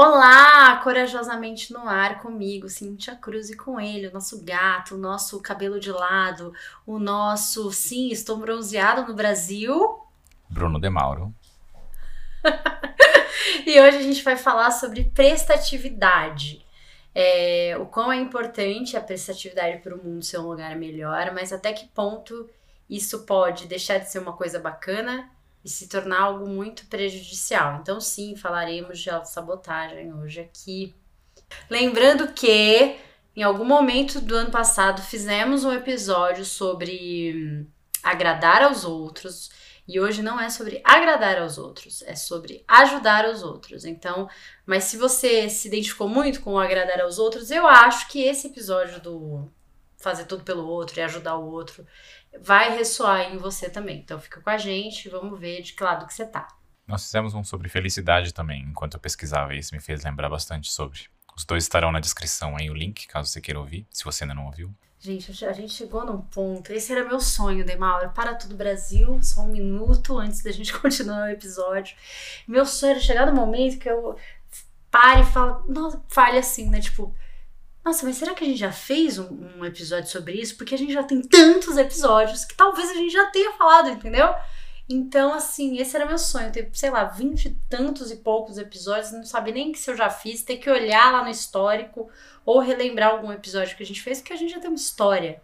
Olá, corajosamente no ar comigo, Cintia Cruz e com ele, o nosso gato, o nosso cabelo de lado, o nosso, sim, estou bronzeado no Brasil. Bruno De Mauro. e hoje a gente vai falar sobre prestatividade. É, o quão é importante a prestatividade para o mundo ser um lugar melhor, mas até que ponto isso pode deixar de ser uma coisa bacana e se tornar algo muito prejudicial. Então, sim, falaremos de autossabotagem hoje aqui. Lembrando que em algum momento do ano passado fizemos um episódio sobre agradar aos outros. E hoje não é sobre agradar aos outros, é sobre ajudar os outros. Então, mas se você se identificou muito com agradar aos outros, eu acho que esse episódio do fazer tudo pelo outro e ajudar o outro vai ressoar em você também. Então fica com a gente, vamos ver de que lado que você tá. Nós fizemos um sobre felicidade também, enquanto eu pesquisava, e isso me fez lembrar bastante sobre. Os dois estarão na descrição aí, o link, caso você queira ouvir, se você ainda não ouviu. Gente, a gente chegou num ponto. Esse era meu sonho, Demaura. Para tudo Brasil, só um minuto antes da gente continuar o episódio. Meu sonho era chegar no momento que eu pare e fale, nossa, fale assim, né? Tipo, nossa, mas será que a gente já fez um, um, episódio sobre isso? Porque a gente já tem tantos episódios que talvez a gente já tenha falado, entendeu? Então, assim, esse era meu sonho, ter, sei lá, vinte e tantos e poucos episódios, não saber nem que se eu já fiz, ter que olhar lá no histórico ou relembrar algum episódio que a gente fez, porque a gente já tem uma história.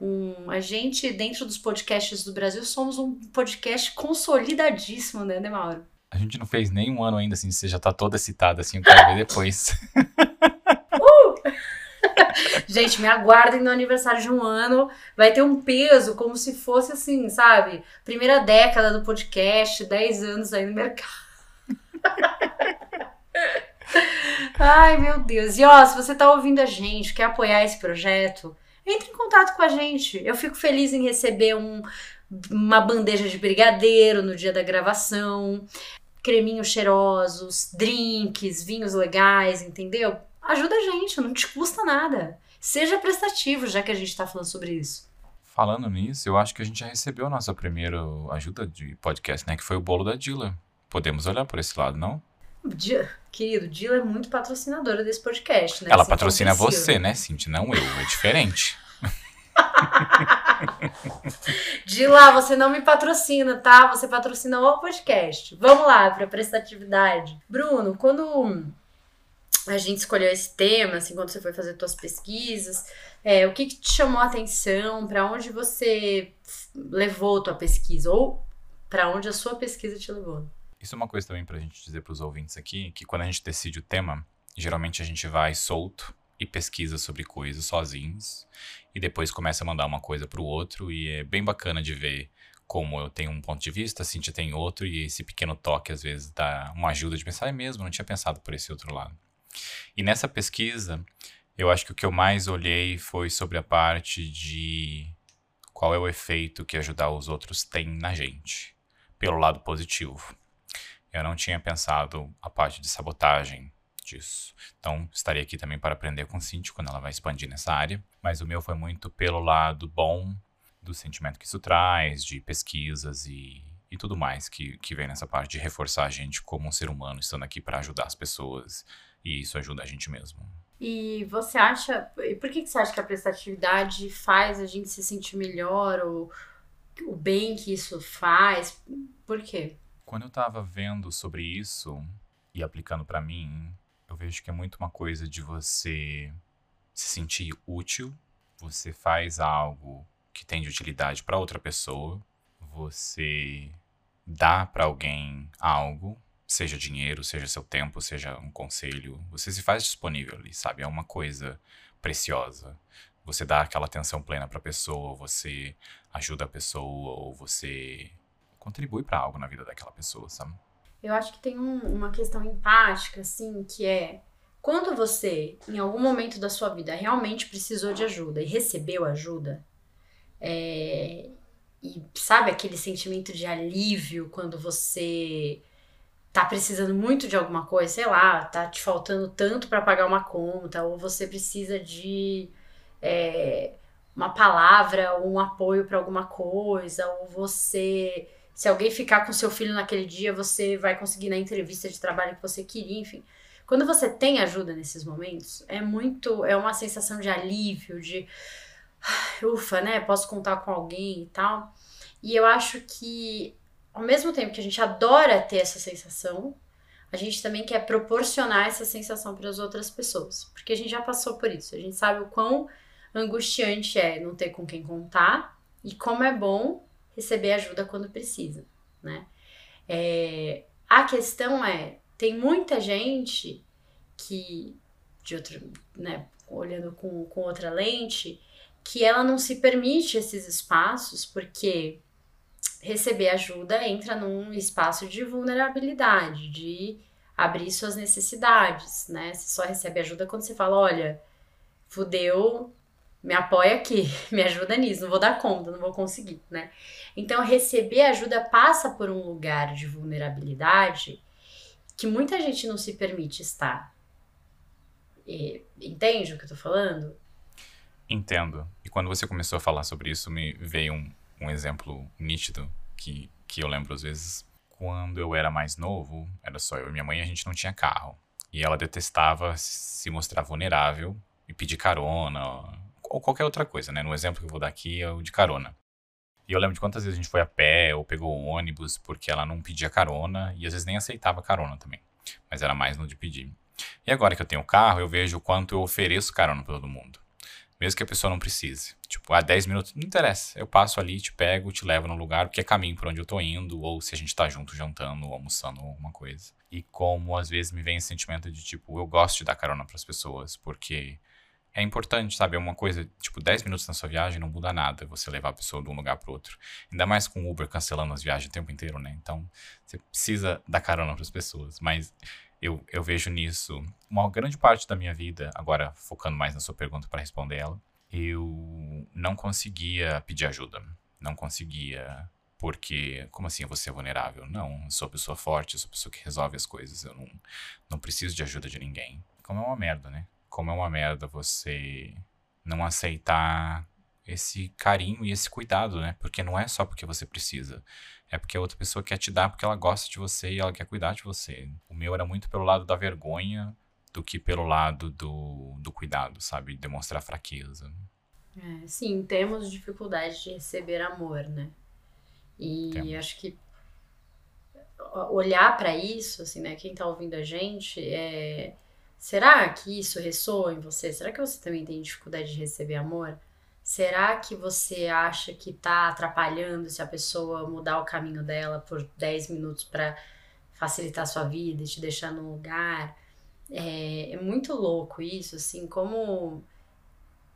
Um, a gente, dentro dos podcasts do Brasil, somos um podcast consolidadíssimo, né, né, Mauro? A gente não fez nem um ano ainda, assim, você já tá toda citada, assim, eu quero ver depois. Gente, me aguardem no aniversário de um ano. Vai ter um peso como se fosse assim, sabe? Primeira década do podcast, 10 anos aí no mercado. Ai, meu Deus. E ó, se você tá ouvindo a gente, quer apoiar esse projeto, entre em contato com a gente. Eu fico feliz em receber um, uma bandeja de brigadeiro no dia da gravação, creminhos cheirosos, drinks, vinhos legais, entendeu? Ajuda a gente, não te custa nada. Seja prestativo, já que a gente está falando sobre isso. Falando nisso, eu acho que a gente já recebeu a nossa primeira ajuda de podcast, né? Que foi o bolo da Dila. Podemos olhar por esse lado, não? Dia, querido, Dila é muito patrocinadora desse podcast, né? Ela patrocina você, né, Cintia? Não eu, é diferente. Dila, você não me patrocina, tá? Você patrocina o podcast. Vamos lá para prestatividade. Bruno, quando a gente escolheu esse tema, assim, quando você foi fazer suas pesquisas, é, o que, que, te chamou a atenção, para onde você levou tua pesquisa, ou para onde a sua pesquisa te levou? Isso é uma coisa também para a gente dizer para os ouvintes aqui, que quando a gente decide o tema, geralmente a gente vai solto e pesquisa sobre coisas sozinhos, e depois começa a mandar uma coisa para o outro, e é bem bacana de ver como eu tenho um ponto de vista, a Cintia tem outro, e esse pequeno toque às vezes dá uma ajuda de pensar, é mesmo, não tinha pensado por esse outro lado. E nessa pesquisa, eu acho que o que eu mais olhei foi sobre a parte de qual é o efeito que ajudar os outros tem na gente, pelo lado positivo. Eu não tinha pensado a parte de sabotagem disso. Então, estaria aqui também para aprender com Cintia quando ela vai expandir nessa área. Mas o meu foi muito pelo lado bom do sentimento que isso traz, de pesquisas e, e tudo mais que, que vem nessa parte de reforçar a gente como um ser humano, estando aqui para ajudar as pessoas e isso ajuda a gente mesmo. E você acha. E por que, que você acha que a prestatividade faz a gente se sentir melhor? Ou o bem que isso faz? Por quê? Quando eu tava vendo sobre isso e aplicando para mim, eu vejo que é muito uma coisa de você se sentir útil, você faz algo que tem de utilidade para outra pessoa, você dá para alguém algo seja dinheiro, seja seu tempo, seja um conselho, você se faz disponível ali, sabe? É uma coisa preciosa. Você dá aquela atenção plena para a pessoa, você ajuda a pessoa ou você contribui para algo na vida daquela pessoa, sabe? Eu acho que tem um, uma questão empática, assim, que é quando você, em algum momento da sua vida, realmente precisou de ajuda e recebeu ajuda, é, e sabe aquele sentimento de alívio quando você tá precisando muito de alguma coisa, sei lá, tá te faltando tanto para pagar uma conta, ou você precisa de é, uma palavra ou um apoio para alguma coisa, ou você. Se alguém ficar com seu filho naquele dia, você vai conseguir na entrevista de trabalho que você queria, enfim. Quando você tem ajuda nesses momentos, é muito. É uma sensação de alívio, de. Ufa, né? Posso contar com alguém e tal. E eu acho que, ao mesmo tempo que a gente adora ter essa sensação, a gente também quer proporcionar essa sensação para as outras pessoas. Porque a gente já passou por isso. A gente sabe o quão angustiante é não ter com quem contar e como é bom receber ajuda quando precisa, né? É, a questão é, tem muita gente que, de outro, né, olhando com, com outra lente, que ela não se permite esses espaços porque receber ajuda entra num espaço de vulnerabilidade, de abrir suas necessidades, né? Você só recebe ajuda quando você fala, olha, fudeu, me apoia aqui, me ajuda nisso, não vou dar conta, não vou conseguir, né? Então, receber ajuda passa por um lugar de vulnerabilidade que muita gente não se permite estar. E, entende o que eu tô falando? Entendo. E quando você começou a falar sobre isso, me veio um, um exemplo nítido que, que eu lembro às vezes. Quando eu era mais novo, era só eu e minha mãe, a gente não tinha carro. E ela detestava se mostrar vulnerável e pedir carona ou qualquer outra coisa, né? No exemplo que eu vou dar aqui é o de carona. E eu lembro de quantas vezes a gente foi a pé ou pegou o ônibus porque ela não pedia carona e às vezes nem aceitava carona também. Mas era mais no de pedir. E agora que eu tenho carro, eu vejo o quanto eu ofereço carona para todo mundo. Mesmo que a pessoa não precise. Tipo, há ah, 10 minutos, não interessa. Eu passo ali, te pego, te levo no lugar, porque é caminho por onde eu tô indo, ou se a gente tá junto jantando ou almoçando alguma coisa. E como às vezes me vem esse sentimento de tipo, eu gosto de dar carona para as pessoas, porque é importante, sabe? É uma coisa, tipo, 10 minutos na sua viagem não muda nada você levar a pessoa de um lugar para outro. Ainda mais com o Uber cancelando as viagens o tempo inteiro, né? Então, você precisa dar carona para as pessoas. Mas eu, eu vejo nisso uma grande parte da minha vida, agora focando mais na sua pergunta para responder ela, eu não conseguia pedir ajuda. Não conseguia. Porque, como assim eu vou ser vulnerável? Não, eu sou pessoa forte, eu sou pessoa que resolve as coisas, eu não, não preciso de ajuda de ninguém. Como é uma merda, né? como é uma merda você não aceitar esse carinho e esse cuidado, né? Porque não é só porque você precisa. É porque a outra pessoa quer te dar porque ela gosta de você e ela quer cuidar de você. O meu era muito pelo lado da vergonha do que pelo lado do, do cuidado, sabe? Demonstrar fraqueza. É, sim, temos dificuldade de receber amor, né? E temos. acho que olhar para isso, assim, né? Quem tá ouvindo a gente, é Será que isso ressoa em você? Será que você também tem dificuldade de receber amor? Será que você acha que tá atrapalhando se a pessoa mudar o caminho dela por 10 minutos para facilitar a sua vida e te deixar num lugar? É, é, muito louco isso, assim, como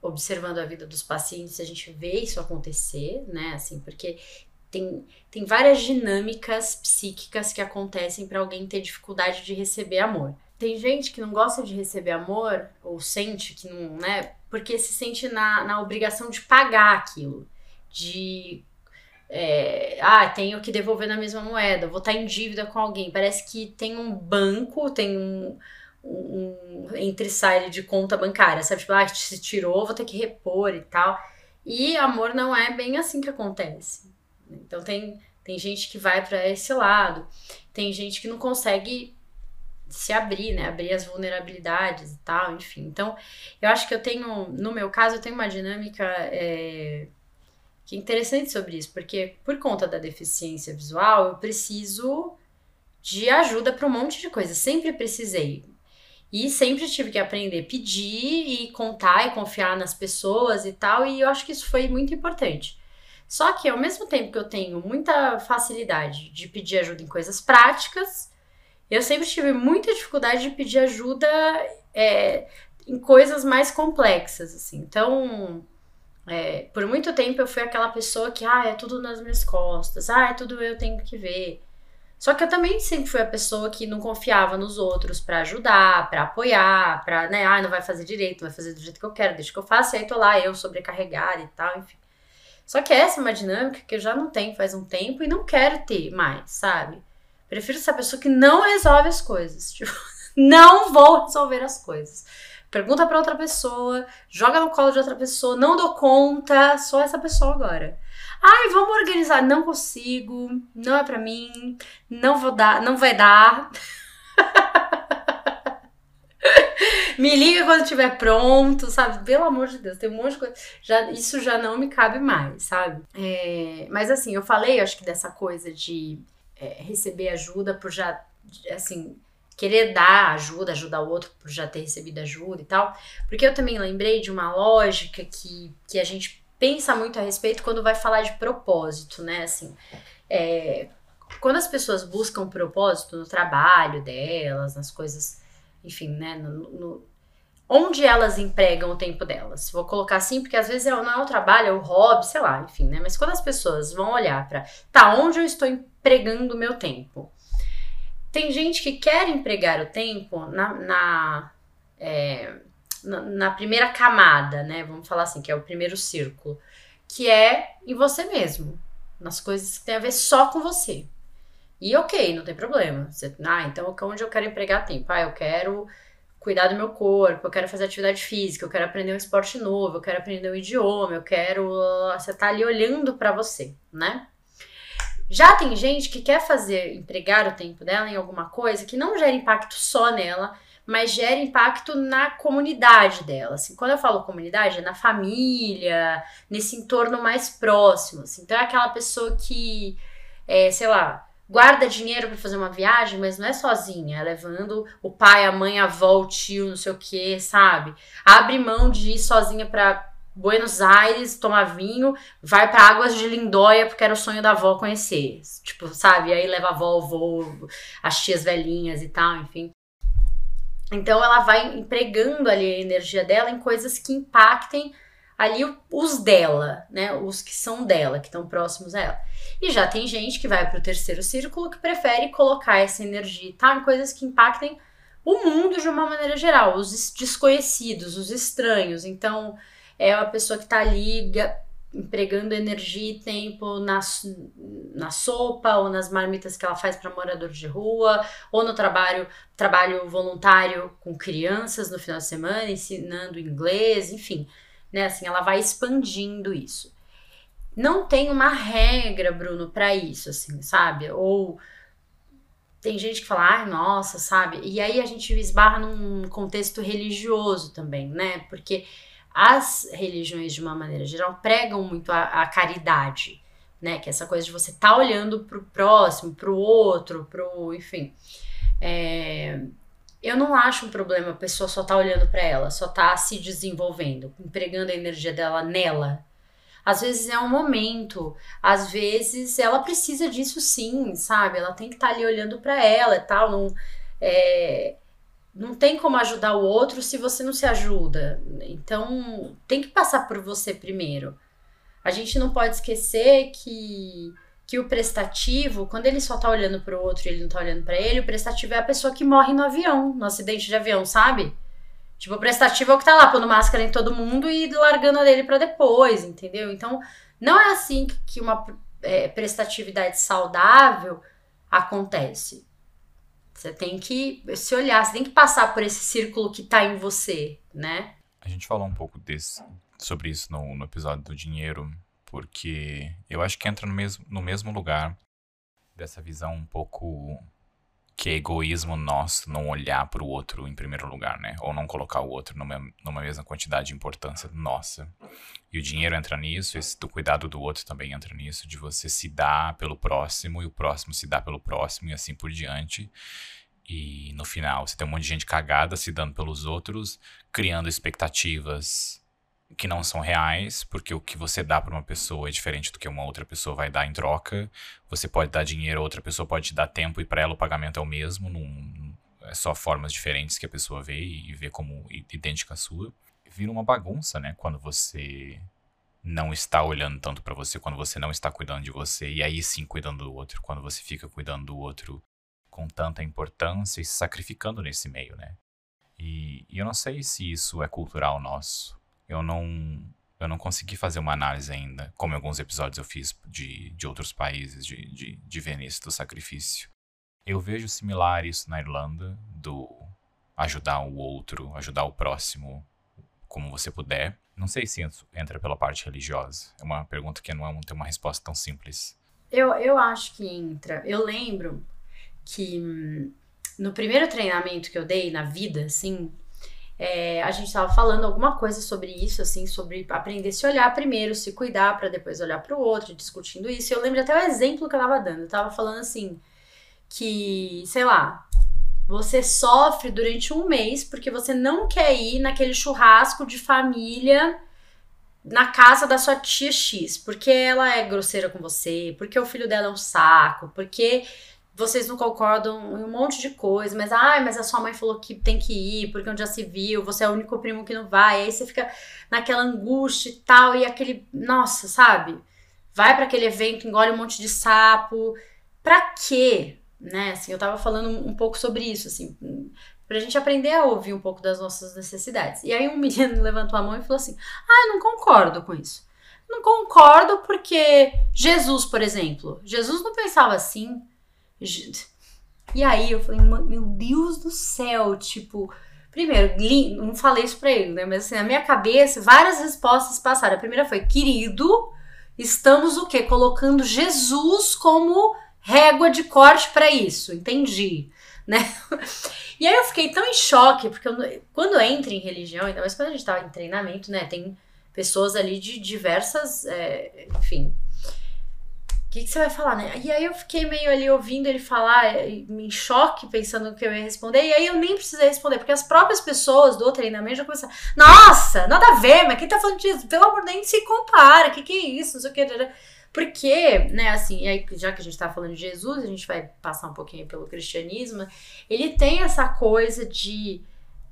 observando a vida dos pacientes, a gente vê isso acontecer, né? Assim, porque tem, tem várias dinâmicas psíquicas que acontecem para alguém ter dificuldade de receber amor. Tem gente que não gosta de receber amor, ou sente que não, né? Porque se sente na, na obrigação de pagar aquilo. De. É, ah, tenho que devolver na mesma moeda, vou estar em dívida com alguém. Parece que tem um banco, tem um, um, entre sai de conta bancária, sabe? Tipo, ah, se tirou, vou ter que repor e tal. E amor não é bem assim que acontece. Então tem, tem gente que vai para esse lado, tem gente que não consegue se abrir, né? Abrir as vulnerabilidades e tal, enfim. Então, eu acho que eu tenho, no meu caso, eu tenho uma dinâmica é, que é interessante sobre isso, porque por conta da deficiência visual, eu preciso de ajuda para um monte de coisa. Sempre precisei. E sempre tive que aprender a pedir e contar e confiar nas pessoas e tal, e eu acho que isso foi muito importante. Só que ao mesmo tempo que eu tenho muita facilidade de pedir ajuda em coisas práticas, eu sempre tive muita dificuldade de pedir ajuda é, em coisas mais complexas, assim. Então, é, por muito tempo eu fui aquela pessoa que, ah, é tudo nas minhas costas, ah, é tudo eu tenho que ver. Só que eu também sempre fui a pessoa que não confiava nos outros para ajudar, para apoiar, para, né, ah, não vai fazer direito, não vai fazer do jeito que eu quero, deixa que eu faça, e aí tô lá eu sobrecarregada e tal, enfim. Só que essa é uma dinâmica que eu já não tenho faz um tempo e não quero ter mais, sabe? Prefiro ser a pessoa que não resolve as coisas. Tipo, não vou resolver as coisas. Pergunta para outra pessoa, joga no colo de outra pessoa, não dou conta, sou essa pessoa agora. Ai, vamos organizar, não consigo, não é para mim, não vou dar, não vai dar. me liga quando estiver pronto, sabe? Pelo amor de Deus, tem um monte de coisa. Já, isso já não me cabe mais, sabe? É, mas assim, eu falei, acho que dessa coisa de é, receber ajuda por já, assim, querer dar ajuda, ajudar o outro por já ter recebido ajuda e tal. Porque eu também lembrei de uma lógica que, que a gente pensa muito a respeito quando vai falar de propósito, né? Assim, é, quando as pessoas buscam propósito no trabalho delas, nas coisas, enfim, né? No, no, onde elas empregam o tempo delas. Vou colocar assim, porque às vezes é, não é o trabalho, é o hobby, sei lá, enfim, né? Mas quando as pessoas vão olhar para, tá, onde eu estou empregando o meu tempo? Tem gente que quer empregar o tempo na, na, é, na, na primeira camada, né? Vamos falar assim, que é o primeiro círculo, que é em você mesmo, nas coisas que tem a ver só com você. E ok, não tem problema. Você, ah, então onde eu quero empregar tempo? Ah, eu quero cuidar do meu corpo, eu quero fazer atividade física, eu quero aprender um esporte novo, eu quero aprender um idioma, eu quero. Você tá ali olhando para você, né? Já tem gente que quer fazer, empregar o tempo dela em alguma coisa que não gera impacto só nela, mas gera impacto na comunidade dela. Assim, quando eu falo comunidade, é na família, nesse entorno mais próximo. Assim. Então é aquela pessoa que, é, sei lá, guarda dinheiro para fazer uma viagem, mas não é sozinha, é levando o pai, a mãe, a avó, o tio, não sei o que, sabe? Abre mão de ir sozinha para Buenos Aires, tomar vinho, vai para Águas de Lindóia, porque era o sonho da avó conhecer. Tipo, sabe? E aí leva a avó, o avô, as tias velhinhas e tal, enfim. Então ela vai empregando ali a energia dela em coisas que impactem ali os dela, né? Os que são dela, que estão próximos a ela. E já tem gente que vai para o terceiro círculo que prefere colocar essa energia tá, em coisas que impactem o mundo de uma maneira geral, os desconhecidos, os estranhos. Então, é a pessoa que está ali empregando energia e tempo na, na sopa ou nas marmitas que ela faz para moradores de rua, ou no trabalho, trabalho voluntário com crianças no final de semana, ensinando inglês, enfim, né? Assim, ela vai expandindo isso. Não tem uma regra, Bruno, para isso, assim, sabe? Ou tem gente que fala, ah, nossa, sabe? E aí a gente esbarra num contexto religioso também, né? Porque as religiões, de uma maneira geral, pregam muito a, a caridade, né? Que é essa coisa de você estar tá olhando pro próximo, pro outro, pro. enfim. É, eu não acho um problema a pessoa só tá olhando para ela, só tá se desenvolvendo, empregando a energia dela nela. Às vezes é um momento, às vezes ela precisa disso sim, sabe? Ela tem que estar tá ali olhando para ela e tal, não é, não tem como ajudar o outro se você não se ajuda. Então, tem que passar por você primeiro. A gente não pode esquecer que que o prestativo, quando ele só tá olhando pro outro e ele não tá olhando para ele, o prestativo é a pessoa que morre no avião, no acidente de avião, sabe? Tipo, o prestativo é o que tá lá pondo máscara em todo mundo e largando a dele para depois, entendeu? Então, não é assim que uma é, prestatividade saudável acontece. Você tem que se olhar, você tem que passar por esse círculo que tá em você, né? A gente falou um pouco desse, sobre isso no, no episódio do dinheiro, porque eu acho que entra no mesmo, no mesmo lugar dessa visão um pouco que é egoísmo nosso não olhar para o outro em primeiro lugar, né? Ou não colocar o outro numa, numa mesma quantidade de importância nossa. E o dinheiro entra nisso, esse do cuidado do outro também entra nisso, de você se dar pelo próximo e o próximo se dá pelo próximo e assim por diante. E no final, você tem um monte de gente cagada se dando pelos outros, criando expectativas que não são reais, porque o que você dá para uma pessoa é diferente do que uma outra pessoa vai dar em troca. Você pode dar dinheiro, outra pessoa pode te dar tempo e para ela o pagamento é o mesmo, num, é só formas diferentes que a pessoa vê e vê como idêntica à sua. Vira uma bagunça, né, quando você não está olhando tanto para você, quando você não está cuidando de você e aí sim cuidando do outro, quando você fica cuidando do outro com tanta importância e se sacrificando nesse meio, né? E, e eu não sei se isso é cultural nosso eu não eu não consegui fazer uma análise ainda, como alguns episódios eu fiz de, de outros países, de, de, de Venice, do sacrifício. Eu vejo similar isso na Irlanda, do ajudar o outro, ajudar o próximo como você puder. Não sei se entra pela parte religiosa. É uma pergunta que não é, tem uma resposta tão simples. Eu, eu acho que entra. Eu lembro que hum, no primeiro treinamento que eu dei na vida, assim, é, a gente estava falando alguma coisa sobre isso, assim, sobre aprender a se olhar primeiro, se cuidar para depois olhar para o outro, discutindo isso. Eu lembro até o exemplo que eu estava dando. Eu tava falando assim que, sei lá, você sofre durante um mês porque você não quer ir naquele churrasco de família na casa da sua tia X, porque ela é grosseira com você, porque o filho dela é um saco, porque vocês não concordam em um monte de coisa, mas ai, mas a sua mãe falou que tem que ir, porque onde já se viu, você é o único primo que não vai, aí você fica naquela angústia e tal, e aquele, nossa, sabe? Vai para aquele evento, engole um monte de sapo. Pra quê? Né? Assim, eu tava falando um pouco sobre isso, assim, pra gente aprender a ouvir um pouco das nossas necessidades. E aí um menino levantou a mão e falou assim: "Ah, eu não concordo com isso". Não concordo porque Jesus, por exemplo, Jesus não pensava assim. E aí eu falei, meu Deus do céu, tipo, primeiro, não falei isso pra ele, né? Mas assim, na minha cabeça, várias respostas passaram. A primeira foi, querido, estamos o quê? Colocando Jesus como régua de corte para isso. Entendi, né? E aí eu fiquei tão em choque, porque eu, quando entra em religião, ainda mais quando a gente tava em treinamento, né? Tem pessoas ali de diversas, é, enfim, que, que você vai falar, né? E aí eu fiquei meio ali ouvindo ele falar, em choque, pensando no que eu ia responder, e aí eu nem precisei responder, porque as próprias pessoas do treinamento já começaram, nossa, nada a ver, mas quem tá falando disso? Pelo amor de Deus, se compara, o que, que é isso? Não sei o que. Porque, né, assim, aí, já que a gente tá falando de Jesus, a gente vai passar um pouquinho pelo cristianismo, ele tem essa coisa de.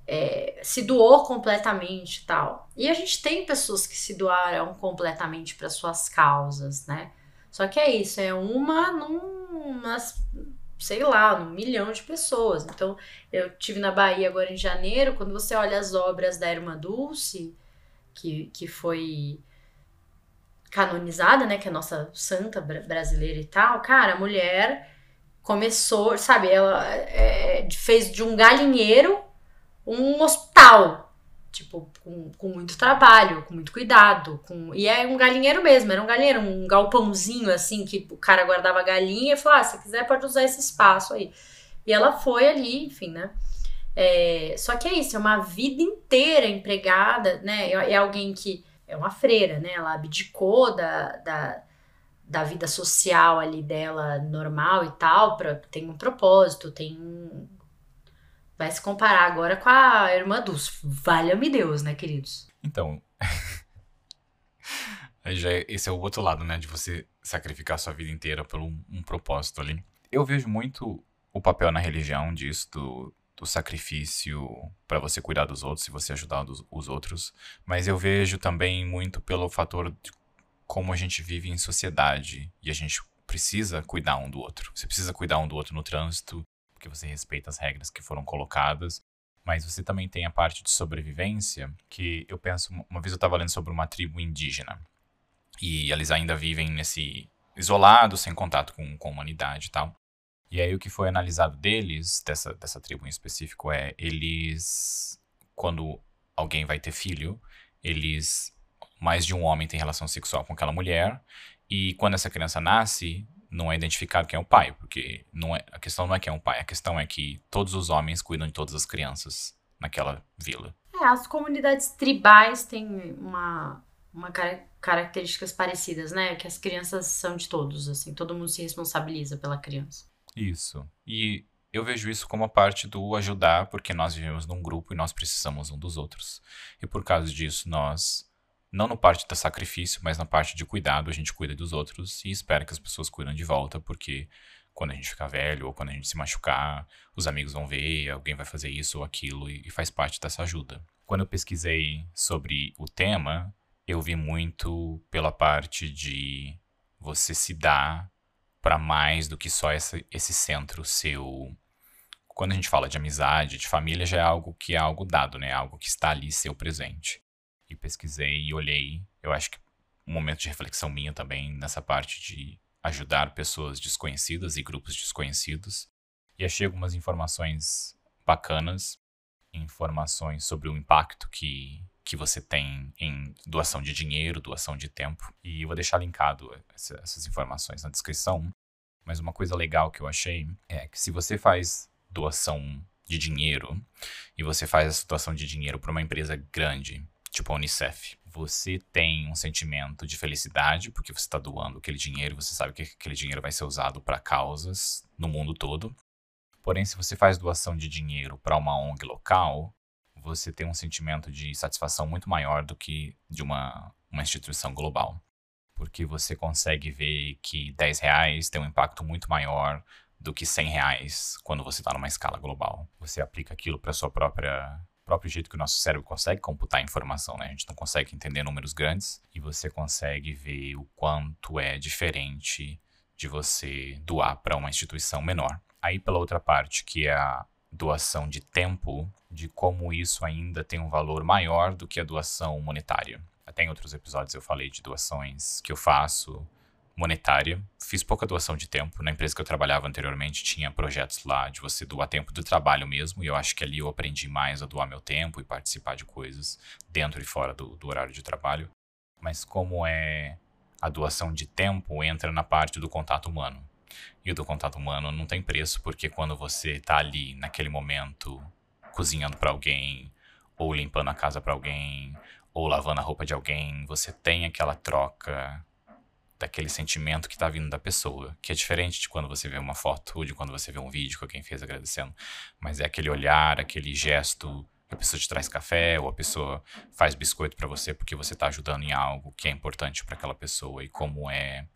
É, se doou completamente e tal. E a gente tem pessoas que se doaram completamente para suas causas, né? Só que é isso, é uma numa, sei lá, num milhão de pessoas. Então, eu tive na Bahia agora em janeiro, quando você olha as obras da Irmã Dulce, que, que foi canonizada, né, que é a nossa santa brasileira e tal, cara, a mulher começou, sabe, ela é, fez de um galinheiro um hospital, tipo, com, com muito trabalho, com muito cuidado. Com... E é um galinheiro mesmo, era um galinheiro, um galpãozinho assim, que o cara guardava galinha e falou: ah, se quiser pode usar esse espaço aí. E ela foi ali, enfim, né? É, só que é isso, é uma vida inteira empregada, né? É, é alguém que é uma freira, né? Ela abdicou da, da, da vida social ali dela normal e tal, pra, tem um propósito, tem um, vai se comparar agora com a irmã dos. Valha-me Deus, né, queridos? Então. já é, esse é o outro lado, né? De você sacrificar sua vida inteira por um, um propósito ali. Eu vejo muito o papel na religião disso, do, do sacrifício para você cuidar dos outros e você ajudar dos, os outros. Mas eu vejo também muito pelo fator de como a gente vive em sociedade e a gente precisa cuidar um do outro. Você precisa cuidar um do outro no trânsito, porque você respeita as regras que foram colocadas. Mas você também tem a parte de sobrevivência, que eu penso. Uma vez eu estava lendo sobre uma tribo indígena. E eles ainda vivem nesse. isolados, sem contato com, com a humanidade e tal. E aí o que foi analisado deles, dessa, dessa tribo em específico, é eles. Quando alguém vai ter filho, eles. Mais de um homem tem relação sexual com aquela mulher. E quando essa criança nasce, não é identificado quem é o pai, porque não é, a questão não é quem é o pai, a questão é que todos os homens cuidam de todas as crianças naquela vila. É, as comunidades tribais têm uma, uma car características parecidas, né? Que as crianças são de todos, assim, todo mundo se responsabiliza pela criança. Isso. E eu vejo isso como a parte do ajudar, porque nós vivemos num grupo e nós precisamos um dos outros. E por causa disso, nós não na parte do sacrifício, mas na parte de cuidado, a gente cuida dos outros e espera que as pessoas cuidem de volta, porque quando a gente ficar velho ou quando a gente se machucar, os amigos vão ver, alguém vai fazer isso ou aquilo e, faz parte dessa ajuda. Quando eu pesquisei sobre o tema, eu vi muito pela parte de você se dar para mais do que só essa, esse centro seu. Quando a gente fala de amizade, de família, já é algo que é algo dado, né? Algo que está ali, seu presente e pesquisei e olhei. Eu acho que um momento de reflexão minha também nessa parte de ajudar pessoas desconhecidas e grupos desconhecidos. E achei algumas informações bacanas, informações sobre o impacto que, que você tem em doação de dinheiro, doação de tempo. E eu vou deixar linkado essas informações na descrição. Mas uma coisa legal que eu achei é que se você faz doação de dinheiro e você faz essa doação de dinheiro para uma empresa grande, tipo a Unicef, você tem um sentimento de felicidade porque você está doando aquele dinheiro, você sabe que aquele dinheiro vai ser usado para causas no mundo todo. Porém, se você faz doação de dinheiro para uma ONG local, você tem um sentimento de satisfação muito maior do que de uma, uma instituição global. Porque você consegue ver que 10 reais tem um impacto muito maior do que 100 reais quando você está numa escala global. Você aplica aquilo para sua própria próprio jeito que o nosso cérebro consegue computar informação, né? A gente não consegue entender números grandes e você consegue ver o quanto é diferente de você doar para uma instituição menor. Aí pela outra parte, que é a doação de tempo, de como isso ainda tem um valor maior do que a doação monetária. Até em outros episódios eu falei de doações que eu faço monetária. Fiz pouca doação de tempo. Na empresa que eu trabalhava anteriormente, tinha projetos lá de você doar tempo do trabalho mesmo. E eu acho que ali eu aprendi mais a doar meu tempo e participar de coisas dentro e fora do, do horário de trabalho. Mas como é a doação de tempo, entra na parte do contato humano. E o do contato humano não tem preço, porque quando você está ali naquele momento cozinhando para alguém, ou limpando a casa para alguém, ou lavando a roupa de alguém, você tem aquela troca daquele sentimento que tá vindo da pessoa, que é diferente de quando você vê uma foto ou de quando você vê um vídeo com alguém fez agradecendo, mas é aquele olhar, aquele gesto que a pessoa te traz café ou a pessoa faz biscoito para você porque você tá ajudando em algo que é importante para aquela pessoa e como é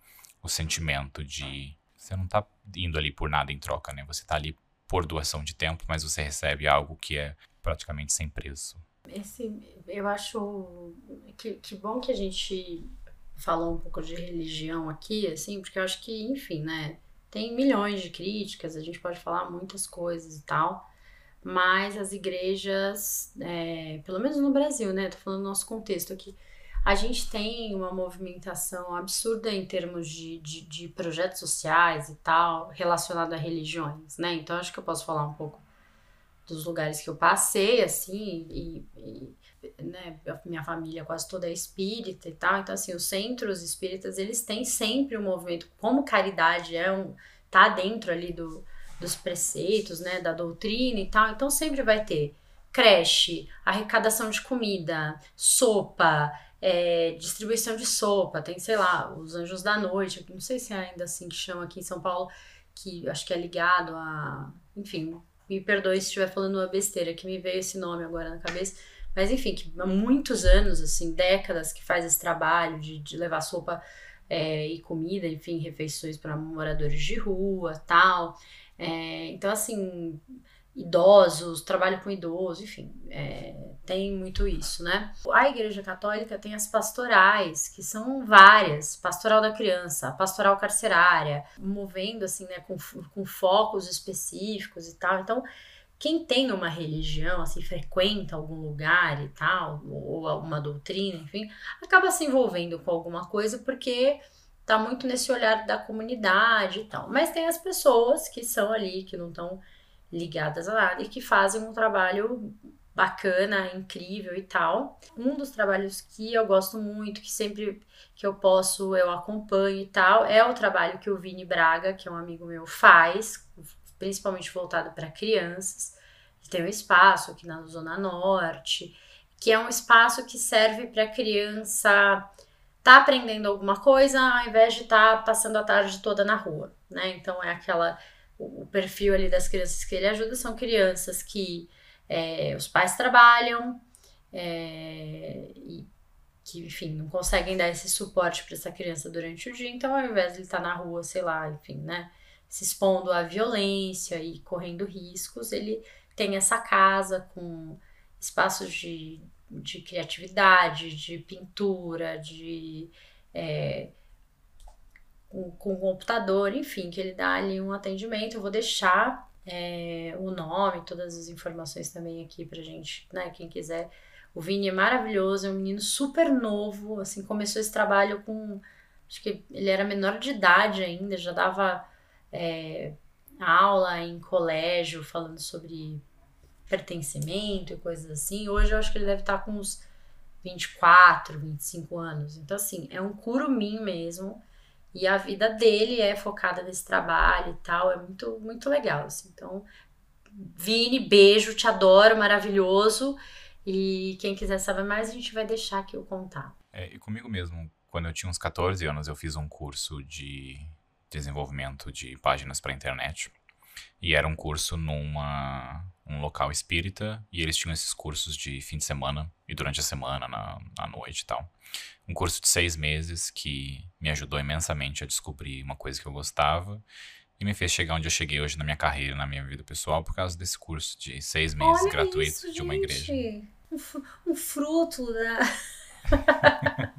o sentimento de você não tá indo ali por nada em troca, né? Você tá ali por doação de tempo, mas você recebe algo que é praticamente sem preço. Esse, eu acho que, que bom que a gente falou um pouco de religião aqui, assim, porque eu acho que, enfim, né, tem milhões de críticas, a gente pode falar muitas coisas e tal, mas as igrejas, é, pelo menos no Brasil, né, tô falando do nosso contexto aqui, a gente tem uma movimentação absurda em termos de, de, de projetos sociais e tal, relacionado a religiões, né, então acho que eu posso falar um pouco dos lugares que eu passei, assim, e, e né, minha família quase toda é espírita e tal, então assim, os centros espíritas, eles têm sempre um movimento, como caridade é um, tá dentro ali do, dos preceitos, né, da doutrina e tal, então sempre vai ter creche, arrecadação de comida, sopa, é, distribuição de sopa, tem, sei lá, os Anjos da Noite, não sei se é ainda assim que chama aqui em São Paulo, que acho que é ligado a, enfim, me perdoe se estiver falando uma besteira, que me veio esse nome agora na cabeça, mas enfim, que há muitos anos, assim, décadas que faz esse trabalho de, de levar sopa é, e comida, enfim, refeições para moradores de rua, tal. É, então, assim, idosos, trabalho com idosos, enfim, é, tem muito isso, né? A Igreja Católica tem as pastorais, que são várias, pastoral da criança, pastoral carcerária, movendo assim, né, com, com focos específicos e tal. Então, quem tem uma religião, assim, frequenta algum lugar e tal, ou alguma doutrina, enfim, acaba se envolvendo com alguma coisa porque tá muito nesse olhar da comunidade e tal. Mas tem as pessoas que são ali, que não estão ligadas a nada e que fazem um trabalho bacana, incrível e tal. Um dos trabalhos que eu gosto muito, que sempre que eu posso eu acompanho e tal, é o trabalho que o Vini Braga, que é um amigo meu, faz principalmente voltado para crianças. Tem um espaço aqui na Zona Norte, que é um espaço que serve para a criança tá aprendendo alguma coisa ao invés de estar tá passando a tarde toda na rua, né? Então é aquela o perfil ali das crianças que ele ajuda são crianças que é, os pais trabalham é, e que, enfim, não conseguem dar esse suporte para essa criança durante o dia, então ao invés de ele estar tá na rua, sei lá, enfim, né? Se expondo à violência e correndo riscos, ele tem essa casa com espaços de, de criatividade, de pintura, de. É, com, com computador, enfim, que ele dá ali um atendimento. Eu vou deixar é, o nome, todas as informações também aqui pra gente, né? Quem quiser. O Vini é maravilhoso, é um menino super novo, assim, começou esse trabalho com. Acho que ele era menor de idade ainda, já dava é, aula em colégio falando sobre pertencimento e coisas assim. Hoje eu acho que ele deve estar com uns 24, 25 anos. Então, assim, é um curumim mesmo. E a vida dele é focada nesse trabalho e tal. É muito, muito legal. Assim. Então, Vini, beijo, te adoro, maravilhoso. E quem quiser saber mais, a gente vai deixar aqui o contato. É, e comigo mesmo, quando eu tinha uns 14 anos, eu fiz um curso de desenvolvimento de páginas para internet. E era um curso numa um local espírita e eles tinham esses cursos de fim de semana e durante a semana, na, na noite e tal. Um curso de seis meses que me ajudou imensamente a descobrir uma coisa que eu gostava e me fez chegar onde eu cheguei hoje na minha carreira, na minha vida pessoal, por causa desse curso de seis meses Olha gratuito isso, de uma igreja. Um, um fruto da.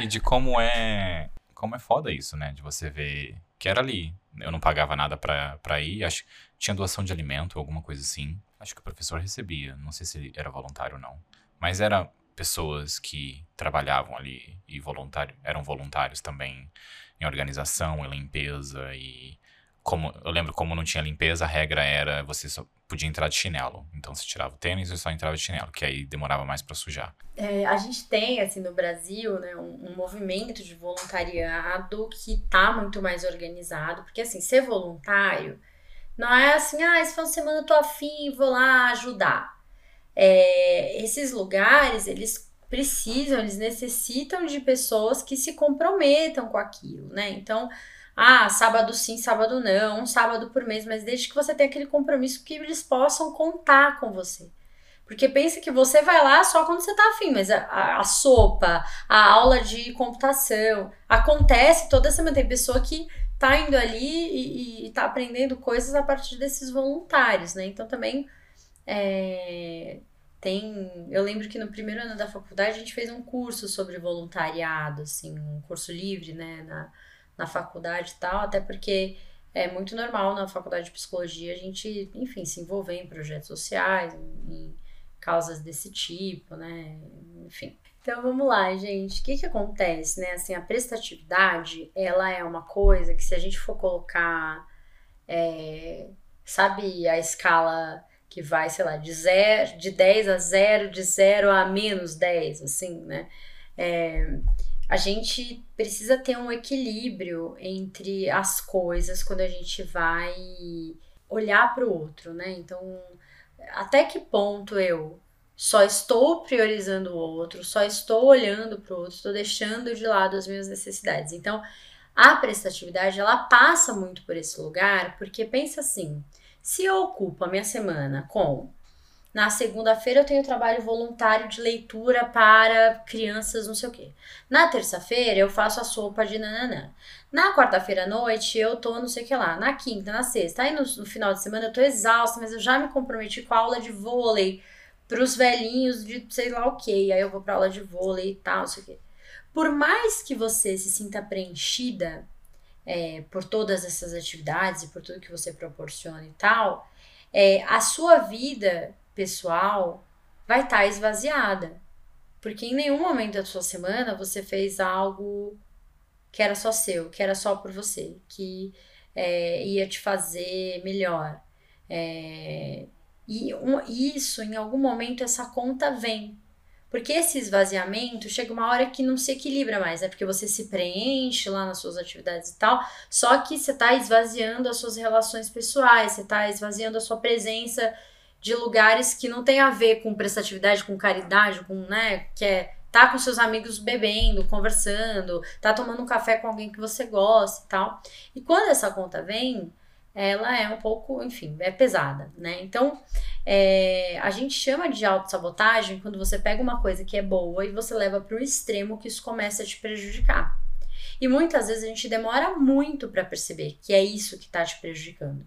E de como é. Como é foda isso, né? De você ver que era ali. Eu não pagava nada pra, pra ir. Acho tinha doação de alimento, alguma coisa assim. Acho que o professor recebia. Não sei se era voluntário ou não. Mas era pessoas que trabalhavam ali e voluntário, eram voluntários também em organização, em limpeza e como eu lembro como não tinha limpeza, a regra era você só podia entrar de chinelo. Então você tirava o tênis e só entrava de chinelo, que aí demorava mais pra sujar. É, a gente tem, assim, no Brasil, né, um, um movimento de voluntariado que tá muito mais organizado. Porque, assim, ser voluntário não é assim, ah, esse final de semana eu tô afim, vou lá ajudar. É, esses lugares, eles precisam, eles necessitam de pessoas que se comprometam com aquilo, né? Então, ah, sábado sim, sábado não, um sábado por mês, mas desde que você tenha aquele compromisso que eles possam contar com você. Porque pensa que você vai lá só quando você tá afim, mas a, a, a sopa, a aula de computação, acontece toda semana. Tem pessoa que tá indo ali e, e tá aprendendo coisas a partir desses voluntários, né? Então também é, tem. Eu lembro que no primeiro ano da faculdade a gente fez um curso sobre voluntariado, assim, um curso livre, né, na, na faculdade e tal, até porque é muito normal na faculdade de psicologia a gente, enfim, se envolver em projetos sociais, em, causas desse tipo, né, enfim. Então vamos lá, gente. O que que acontece, né? Assim, a prestatividade, ela é uma coisa que se a gente for colocar, é, sabe, a escala que vai, sei lá, de, zero, de 10 a 0, de 0 a menos 10, assim, né? É, a gente precisa ter um equilíbrio entre as coisas quando a gente vai olhar para o outro, né? Então, até que ponto eu só estou priorizando o outro, só estou olhando para o outro, estou deixando de lado as minhas necessidades. Então, a prestatividade ela passa muito por esse lugar, porque pensa assim: se eu ocupo a minha semana com na segunda-feira eu tenho trabalho voluntário de leitura para crianças, não sei o quê. Na terça-feira eu faço a sopa de nananã. Na quarta-feira à noite eu tô não sei o que lá. Na quinta, na sexta. Aí no, no final de semana eu tô exausta, mas eu já me comprometi com a aula de vôlei pros velhinhos de sei lá o que. Aí eu vou pra aula de vôlei e tal, não sei o quê. Por mais que você se sinta preenchida é, por todas essas atividades e por tudo que você proporciona e tal, é, a sua vida pessoal vai estar tá esvaziada. Porque em nenhum momento da sua semana você fez algo que era só seu, que era só por você, que é, ia te fazer melhor. É, e um, isso, em algum momento, essa conta vem. Porque esse esvaziamento chega uma hora que não se equilibra mais, né? porque você se preenche lá nas suas atividades e tal, só que você está esvaziando as suas relações pessoais, você está esvaziando a sua presença de lugares que não tem a ver com prestatividade, com caridade, com, né, que é tá com seus amigos bebendo, conversando, tá tomando um café com alguém que você gosta e tal. E quando essa conta vem, ela é um pouco, enfim, é pesada, né? Então, é, a gente chama de autossabotagem quando você pega uma coisa que é boa e você leva para o extremo que isso começa a te prejudicar. E muitas vezes a gente demora muito para perceber que é isso que está te prejudicando.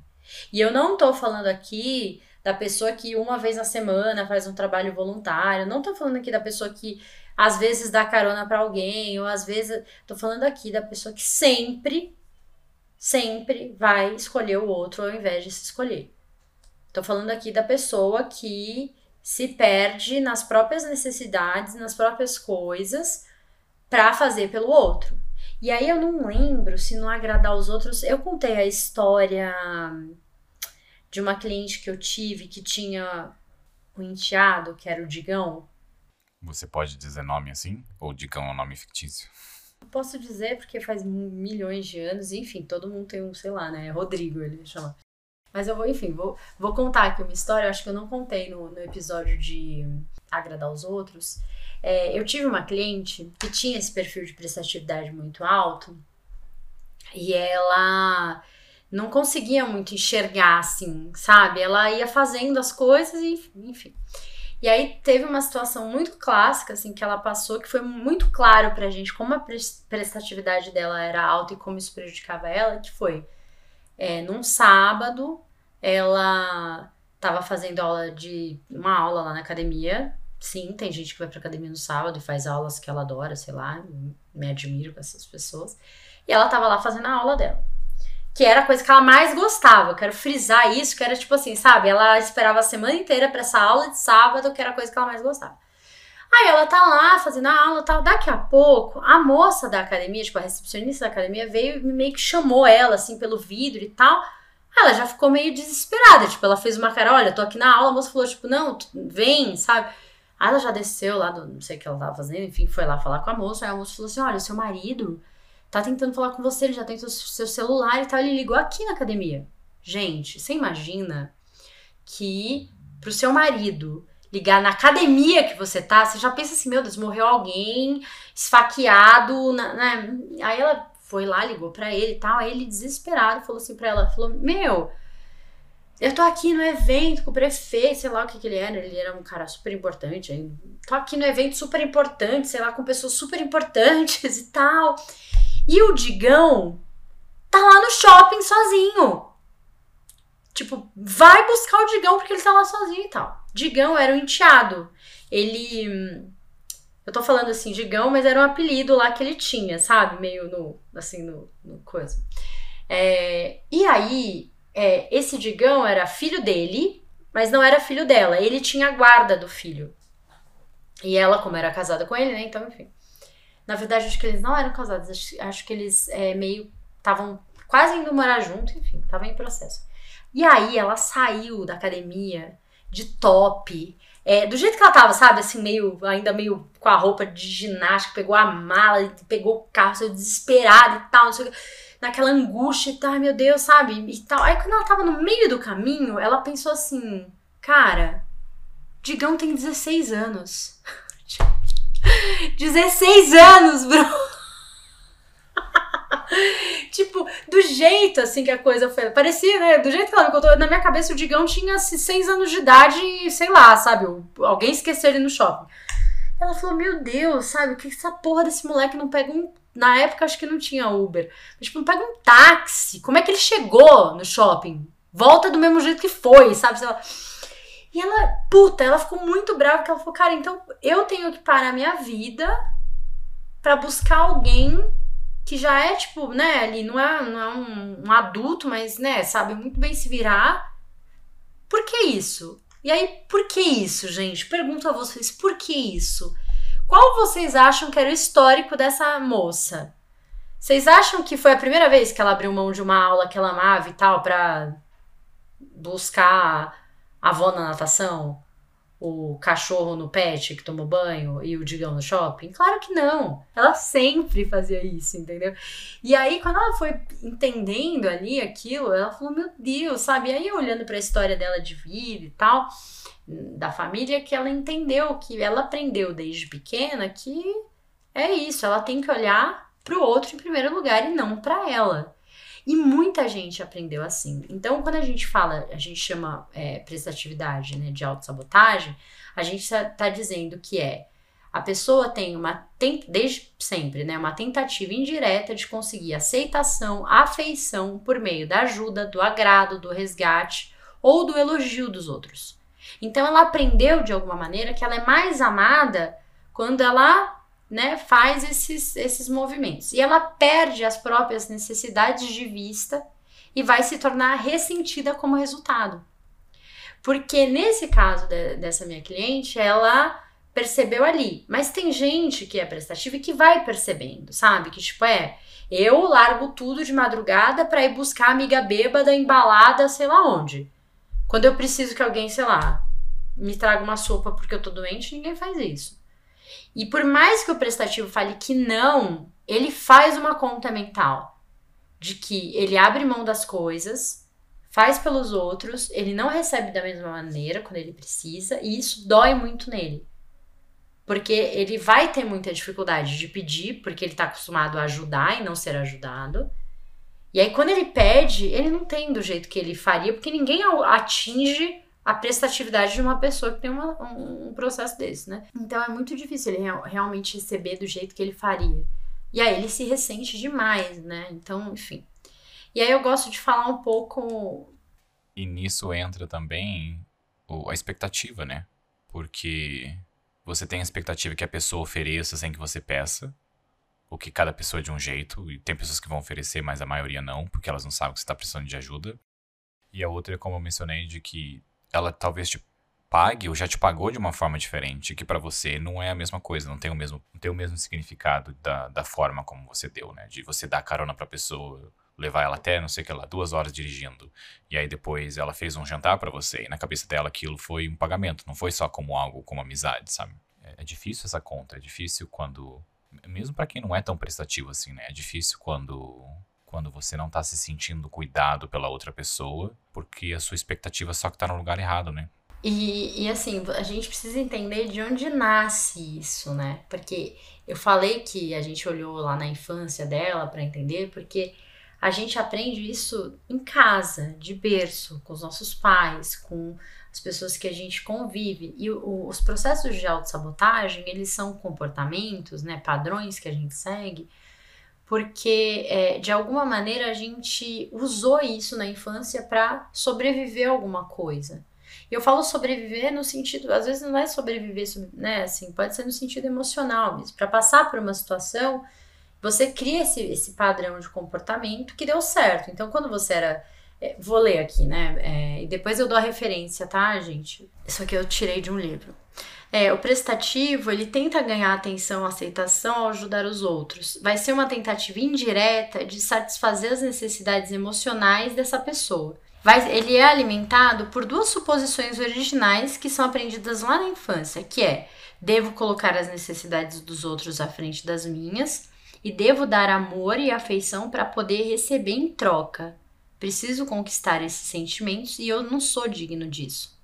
E eu não tô falando aqui da pessoa que uma vez na semana faz um trabalho voluntário, não tô falando aqui da pessoa que às vezes dá carona para alguém, ou às vezes tô falando aqui da pessoa que sempre sempre vai escolher o outro ao invés de se escolher. Tô falando aqui da pessoa que se perde nas próprias necessidades, nas próprias coisas para fazer pelo outro. E aí eu não lembro se não agradar os outros. Eu contei a história de uma cliente que eu tive que tinha um enteado, que era o Digão. Você pode dizer nome assim? Ou Digão é um nome fictício? Posso dizer porque faz milhões de anos, enfim, todo mundo tem um, sei lá, né? Rodrigo ele chama. Mas eu vou, enfim, vou, vou contar aqui uma história, eu acho que eu não contei no, no episódio de agradar os outros. É, eu tive uma cliente que tinha esse perfil de prestatividade muito alto e ela não conseguia muito enxergar assim, sabe? Ela ia fazendo as coisas e, enfim. E aí teve uma situação muito clássica, assim, que ela passou, que foi muito claro pra gente como a prestatividade dela era alta e como isso prejudicava ela, que foi é, num sábado, ela tava fazendo aula de. uma aula lá na academia. Sim, tem gente que vai pra academia no sábado e faz aulas que ela adora, sei lá, me admiro com essas pessoas. E ela tava lá fazendo a aula dela que era a coisa que ela mais gostava. Eu quero frisar isso, que era tipo assim, sabe? Ela esperava a semana inteira para essa aula de sábado, que era a coisa que ela mais gostava. Aí ela tá lá fazendo a aula e tal. Daqui a pouco, a moça da academia, tipo, a recepcionista da academia, veio e meio que chamou ela, assim, pelo vidro e tal. Ela já ficou meio desesperada. Tipo, ela fez uma cara: olha, tô aqui na aula. A moça falou, tipo, não, vem, sabe? Aí ela já desceu lá do, não sei o que ela tava fazendo, enfim, foi lá falar com a moça. Aí a moça falou assim: olha, seu marido tá tentando falar com você, ele já tem seu, seu celular e tal, ele ligou aqui na academia. Gente, você imagina que pro seu marido ligar na academia que você tá, você já pensa assim, meu Deus, morreu alguém esfaqueado, né? Aí ela foi lá, ligou para ele e tal, aí ele desesperado falou assim para ela, falou: "Meu, eu tô aqui no evento com o prefeito, sei lá o que, que ele era, ele era um cara super importante, aí, tô aqui no evento super importante, sei lá, com pessoas super importantes e tal. E o Digão tá lá no shopping sozinho. Tipo, vai buscar o Digão porque ele tá lá sozinho e tal. Digão era o enteado. Ele. Eu tô falando assim, Digão, mas era um apelido lá que ele tinha, sabe? Meio no. Assim, no, no coisa. É, e aí, é, esse Digão era filho dele, mas não era filho dela. Ele tinha a guarda do filho. E ela, como era casada com ele, né? Então, enfim. Na verdade, acho que eles não eram casados, acho, acho que eles é, meio estavam quase indo morar junto, enfim, tava em processo. E aí ela saiu da academia de top, é, do jeito que ela tava, sabe, assim, meio, ainda meio com a roupa de ginástica, pegou a mala, pegou o carro, saiu desesperada e tal, não sei o que, naquela angústia e tal, meu Deus, sabe, e tal. Aí quando ela tava no meio do caminho, ela pensou assim, cara, Digão tem 16 anos. 16 anos, bro! tipo, do jeito assim que a coisa foi. Parecia, né? Do jeito que ela me contou, na minha cabeça o Digão tinha 6 anos de idade e sei lá, sabe? Alguém esqueceu ele no shopping. Ela falou: Meu Deus, sabe? Que essa porra desse moleque não pega um. Na época acho que não tinha Uber. Mas, tipo, não pega um táxi. Como é que ele chegou no shopping? Volta do mesmo jeito que foi, sabe? Ela... E ela, puta, ela ficou muito brava porque ela falou, cara, então eu tenho que parar minha vida para buscar alguém que já é, tipo, né, ali não é, não é um, um, adulto, mas, né, sabe muito bem se virar. Por que isso? E aí, por que isso, gente? Pergunto a vocês, por que isso? Qual vocês acham que era o histórico dessa moça? Vocês acham que foi a primeira vez que ela abriu mão de uma aula que ela amava e tal para buscar a avó na natação, o cachorro no pet que tomou banho e o Digão no shopping? Claro que não. Ela sempre fazia isso, entendeu? E aí, quando ela foi entendendo ali aquilo, ela falou: Meu Deus, sabe? E aí, olhando para a história dela de vida e tal, da família, que ela entendeu que ela aprendeu desde pequena que é isso, ela tem que olhar para o outro em primeiro lugar e não para ela. E muita gente aprendeu assim. Então, quando a gente fala, a gente chama é, prestatividade né, de autossabotagem, a gente está dizendo que é a pessoa tem uma, desde sempre, né, uma tentativa indireta de conseguir aceitação, afeição por meio da ajuda, do agrado, do resgate ou do elogio dos outros. Então, ela aprendeu de alguma maneira que ela é mais amada quando ela né, faz esses, esses movimentos. E ela perde as próprias necessidades de vista e vai se tornar ressentida como resultado. Porque nesse caso de, dessa minha cliente, ela percebeu ali. Mas tem gente que é prestativa e que vai percebendo, sabe? Que tipo, é, eu largo tudo de madrugada para ir buscar amiga bêbada embalada, sei lá onde. Quando eu preciso que alguém, sei lá, me traga uma sopa porque eu tô doente, ninguém faz isso. E por mais que o prestativo fale que não, ele faz uma conta mental de que ele abre mão das coisas, faz pelos outros, ele não recebe da mesma maneira quando ele precisa, e isso dói muito nele. Porque ele vai ter muita dificuldade de pedir, porque ele tá acostumado a ajudar e não ser ajudado. E aí, quando ele pede, ele não tem do jeito que ele faria, porque ninguém atinge a prestatividade de uma pessoa que tem uma, um, processo desse, né? Então é muito difícil ele realmente receber do jeito que ele faria. E aí ele se ressente demais, né? Então, enfim. E aí eu gosto de falar um pouco. E nisso entra também a expectativa, né? Porque você tem a expectativa que a pessoa ofereça sem que você peça. O que cada pessoa é de um jeito. E tem pessoas que vão oferecer, mas a maioria não, porque elas não sabem que você está precisando de ajuda. E a outra como eu mencionei, de que ela talvez te pague ou já te pagou de uma forma diferente, que para você não é a mesma coisa, não tem o mesmo, não tem o mesmo significado da, da forma como você deu, né? De você dar carona pra pessoa, levar ela até, não sei o que lá, duas horas dirigindo. E aí depois ela fez um jantar para você, e na cabeça dela aquilo foi um pagamento, não foi só como algo, como amizade, sabe? É, é difícil essa conta, é difícil quando. Mesmo para quem não é tão prestativo assim, né? É difícil quando quando você não tá se sentindo cuidado pela outra pessoa, porque a sua expectativa só que tá no lugar errado, né? E, e assim, a gente precisa entender de onde nasce isso, né? Porque eu falei que a gente olhou lá na infância dela para entender, porque a gente aprende isso em casa, de berço, com os nossos pais, com as pessoas que a gente convive. E o, os processos de autossabotagem, eles são comportamentos, né, padrões que a gente segue, porque é, de alguma maneira a gente usou isso na infância para sobreviver a alguma coisa. E eu falo sobreviver no sentido, às vezes não é sobreviver, né, assim, pode ser no sentido emocional mesmo. Para passar por uma situação, você cria esse, esse padrão de comportamento que deu certo. Então, quando você era é, vou ler aqui, né? É, e depois eu dou a referência, tá, gente? Isso aqui eu tirei de um livro. É, o prestativo, ele tenta ganhar atenção, aceitação ao ajudar os outros. Vai ser uma tentativa indireta de satisfazer as necessidades emocionais dessa pessoa. Vai, ele é alimentado por duas suposições originais que são aprendidas lá na infância, que é devo colocar as necessidades dos outros à frente das minhas e devo dar amor e afeição para poder receber em troca. Preciso conquistar esses sentimentos e eu não sou digno disso.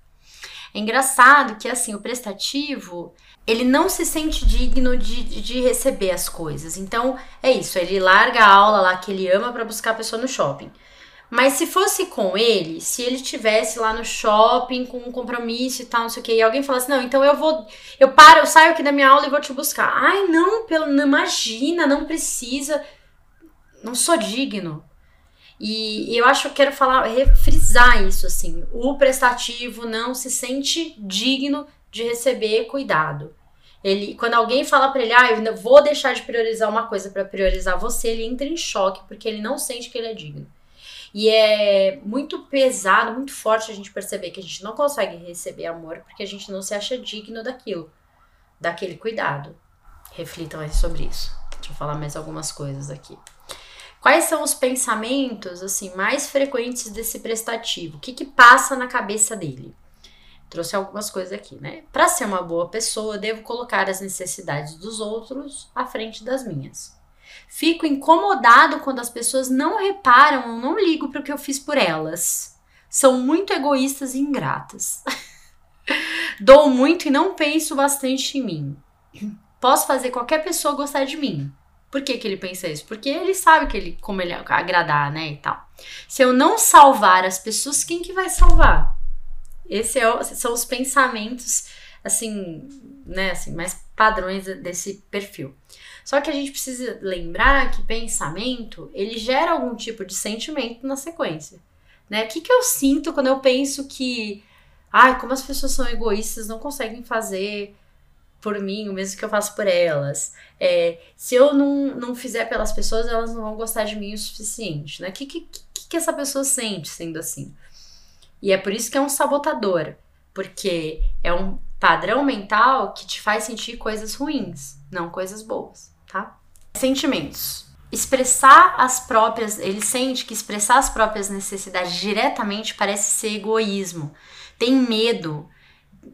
É engraçado que assim, o prestativo, ele não se sente digno de, de receber as coisas. Então, é isso, ele larga a aula lá que ele ama para buscar a pessoa no shopping. Mas se fosse com ele, se ele tivesse lá no shopping com um compromisso e tal, não sei o que, e alguém falasse, não, então eu vou, eu paro, eu saio aqui da minha aula e vou te buscar. Ai, não, pelo, não, imagina, não precisa. Não sou digno. E, eu acho que quero falar, refrisar isso, assim. O prestativo não se sente digno de receber cuidado. Ele, quando alguém fala para ele, ah, eu vou deixar de priorizar uma coisa para priorizar você, ele entra em choque porque ele não sente que ele é digno. E é muito pesado, muito forte a gente perceber que a gente não consegue receber amor porque a gente não se acha digno daquilo, daquele cuidado. Reflitam aí sobre isso. Deixa eu falar mais algumas coisas aqui. Quais são os pensamentos assim mais frequentes desse prestativo? O que, que passa na cabeça dele? Trouxe algumas coisas aqui, né? Para ser uma boa pessoa, devo colocar as necessidades dos outros à frente das minhas. Fico incomodado quando as pessoas não reparam ou não ligam para o que eu fiz por elas. São muito egoístas e ingratas. Dou muito e não penso bastante em mim. Posso fazer qualquer pessoa gostar de mim, por que, que ele pensa isso? Porque ele sabe que ele, como ele agradar, né, e tal. Se eu não salvar as pessoas, quem que vai salvar? Esses é são os pensamentos, assim, né, assim, mais padrões desse perfil. Só que a gente precisa lembrar que pensamento, ele gera algum tipo de sentimento na sequência, né? O que, que eu sinto quando eu penso que, ai, como as pessoas são egoístas, não conseguem fazer por mim, o mesmo que eu faço por elas. É, se eu não, não fizer pelas pessoas, elas não vão gostar de mim o suficiente, né? O que, que, que essa pessoa sente sendo assim? E é por isso que é um sabotador, porque é um padrão mental que te faz sentir coisas ruins, não coisas boas, tá? Sentimentos. Expressar as próprias, ele sente que expressar as próprias necessidades diretamente parece ser egoísmo. Tem medo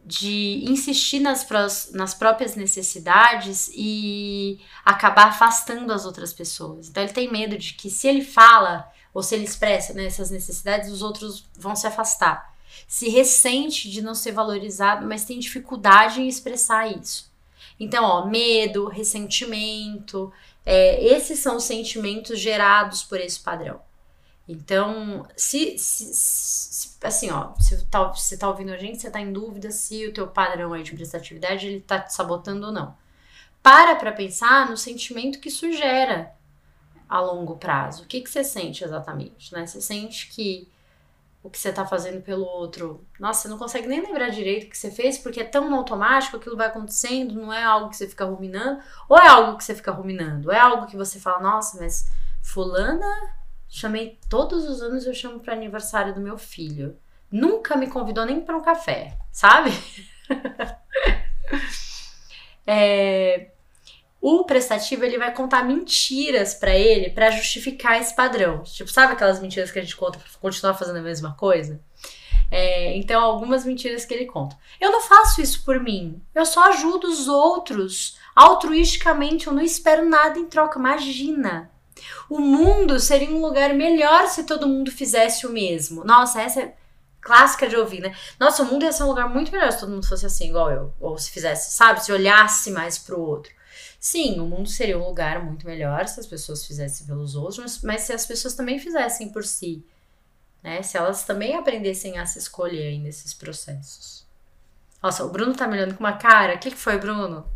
de insistir nas, prós, nas próprias necessidades e acabar afastando as outras pessoas. Então ele tem medo de que se ele fala ou se ele expressa né, necessidades, os outros vão se afastar. Se ressente de não ser valorizado, mas tem dificuldade em expressar isso. Então, ó, medo, ressentimento, é, esses são os sentimentos gerados por esse padrão. Então, se, se, se assim, ó, se tá, você tá ouvindo a gente, você tá em dúvida se o teu padrão aí de prestatividade ele tá te sabotando ou não. Para pra pensar no sentimento que isso gera a longo prazo. O que, que você sente exatamente, né? Você sente que o que você está fazendo pelo outro, nossa, você não consegue nem lembrar direito o que você fez, porque é tão automático, aquilo vai acontecendo, não é algo que você fica ruminando, ou é algo que você fica ruminando, é algo que você fala, nossa, mas fulana, chamei todos os anos eu chamo para aniversário do meu filho. Nunca me convidou nem para um café, sabe? é, o prestativo ele vai contar mentiras para ele para justificar esse padrão. Tipo, sabe aquelas mentiras que a gente conta pra continuar fazendo a mesma coisa? É, então, algumas mentiras que ele conta. Eu não faço isso por mim. Eu só ajudo os outros altruisticamente. Eu não espero nada em troca. Imagina. O mundo seria um lugar melhor se todo mundo fizesse o mesmo. Nossa, essa é clássica de ouvir, né? Nossa, o mundo ia ser um lugar muito melhor se todo mundo fosse assim, igual eu. Ou se fizesse, sabe? Se olhasse mais pro outro. Sim, o mundo seria um lugar muito melhor se as pessoas fizessem pelos outros, mas se as pessoas também fizessem por si, né? Se elas também aprendessem a se escolher aí nesses processos. Nossa, o Bruno tá me olhando com uma cara. O que, que foi, Bruno?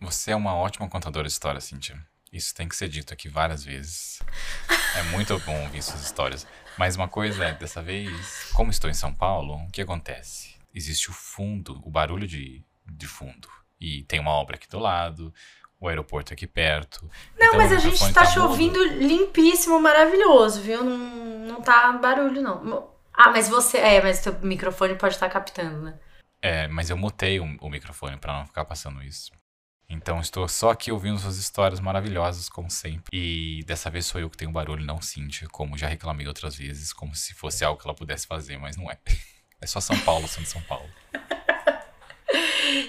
Você é uma ótima contadora de histórias, Cintia. Isso tem que ser dito aqui várias vezes. É muito bom ouvir suas histórias. Mas uma coisa é, dessa vez, como estou em São Paulo, o que acontece? Existe o fundo, o barulho de, de fundo. E tem uma obra aqui do lado, o aeroporto aqui perto. Não, então, mas a gente tá, tá chovendo limpíssimo, maravilhoso, viu? Não, não tá barulho, não. Ah, mas você. É, mas teu microfone pode estar tá captando, né? É, mas eu mutei o, o microfone para não ficar passando isso. Então estou só aqui ouvindo suas histórias maravilhosas, como sempre. E dessa vez sou eu que tenho barulho, não Cintia, como já reclamei outras vezes, como se fosse algo que ela pudesse fazer, mas não é. É só São Paulo sendo São Paulo.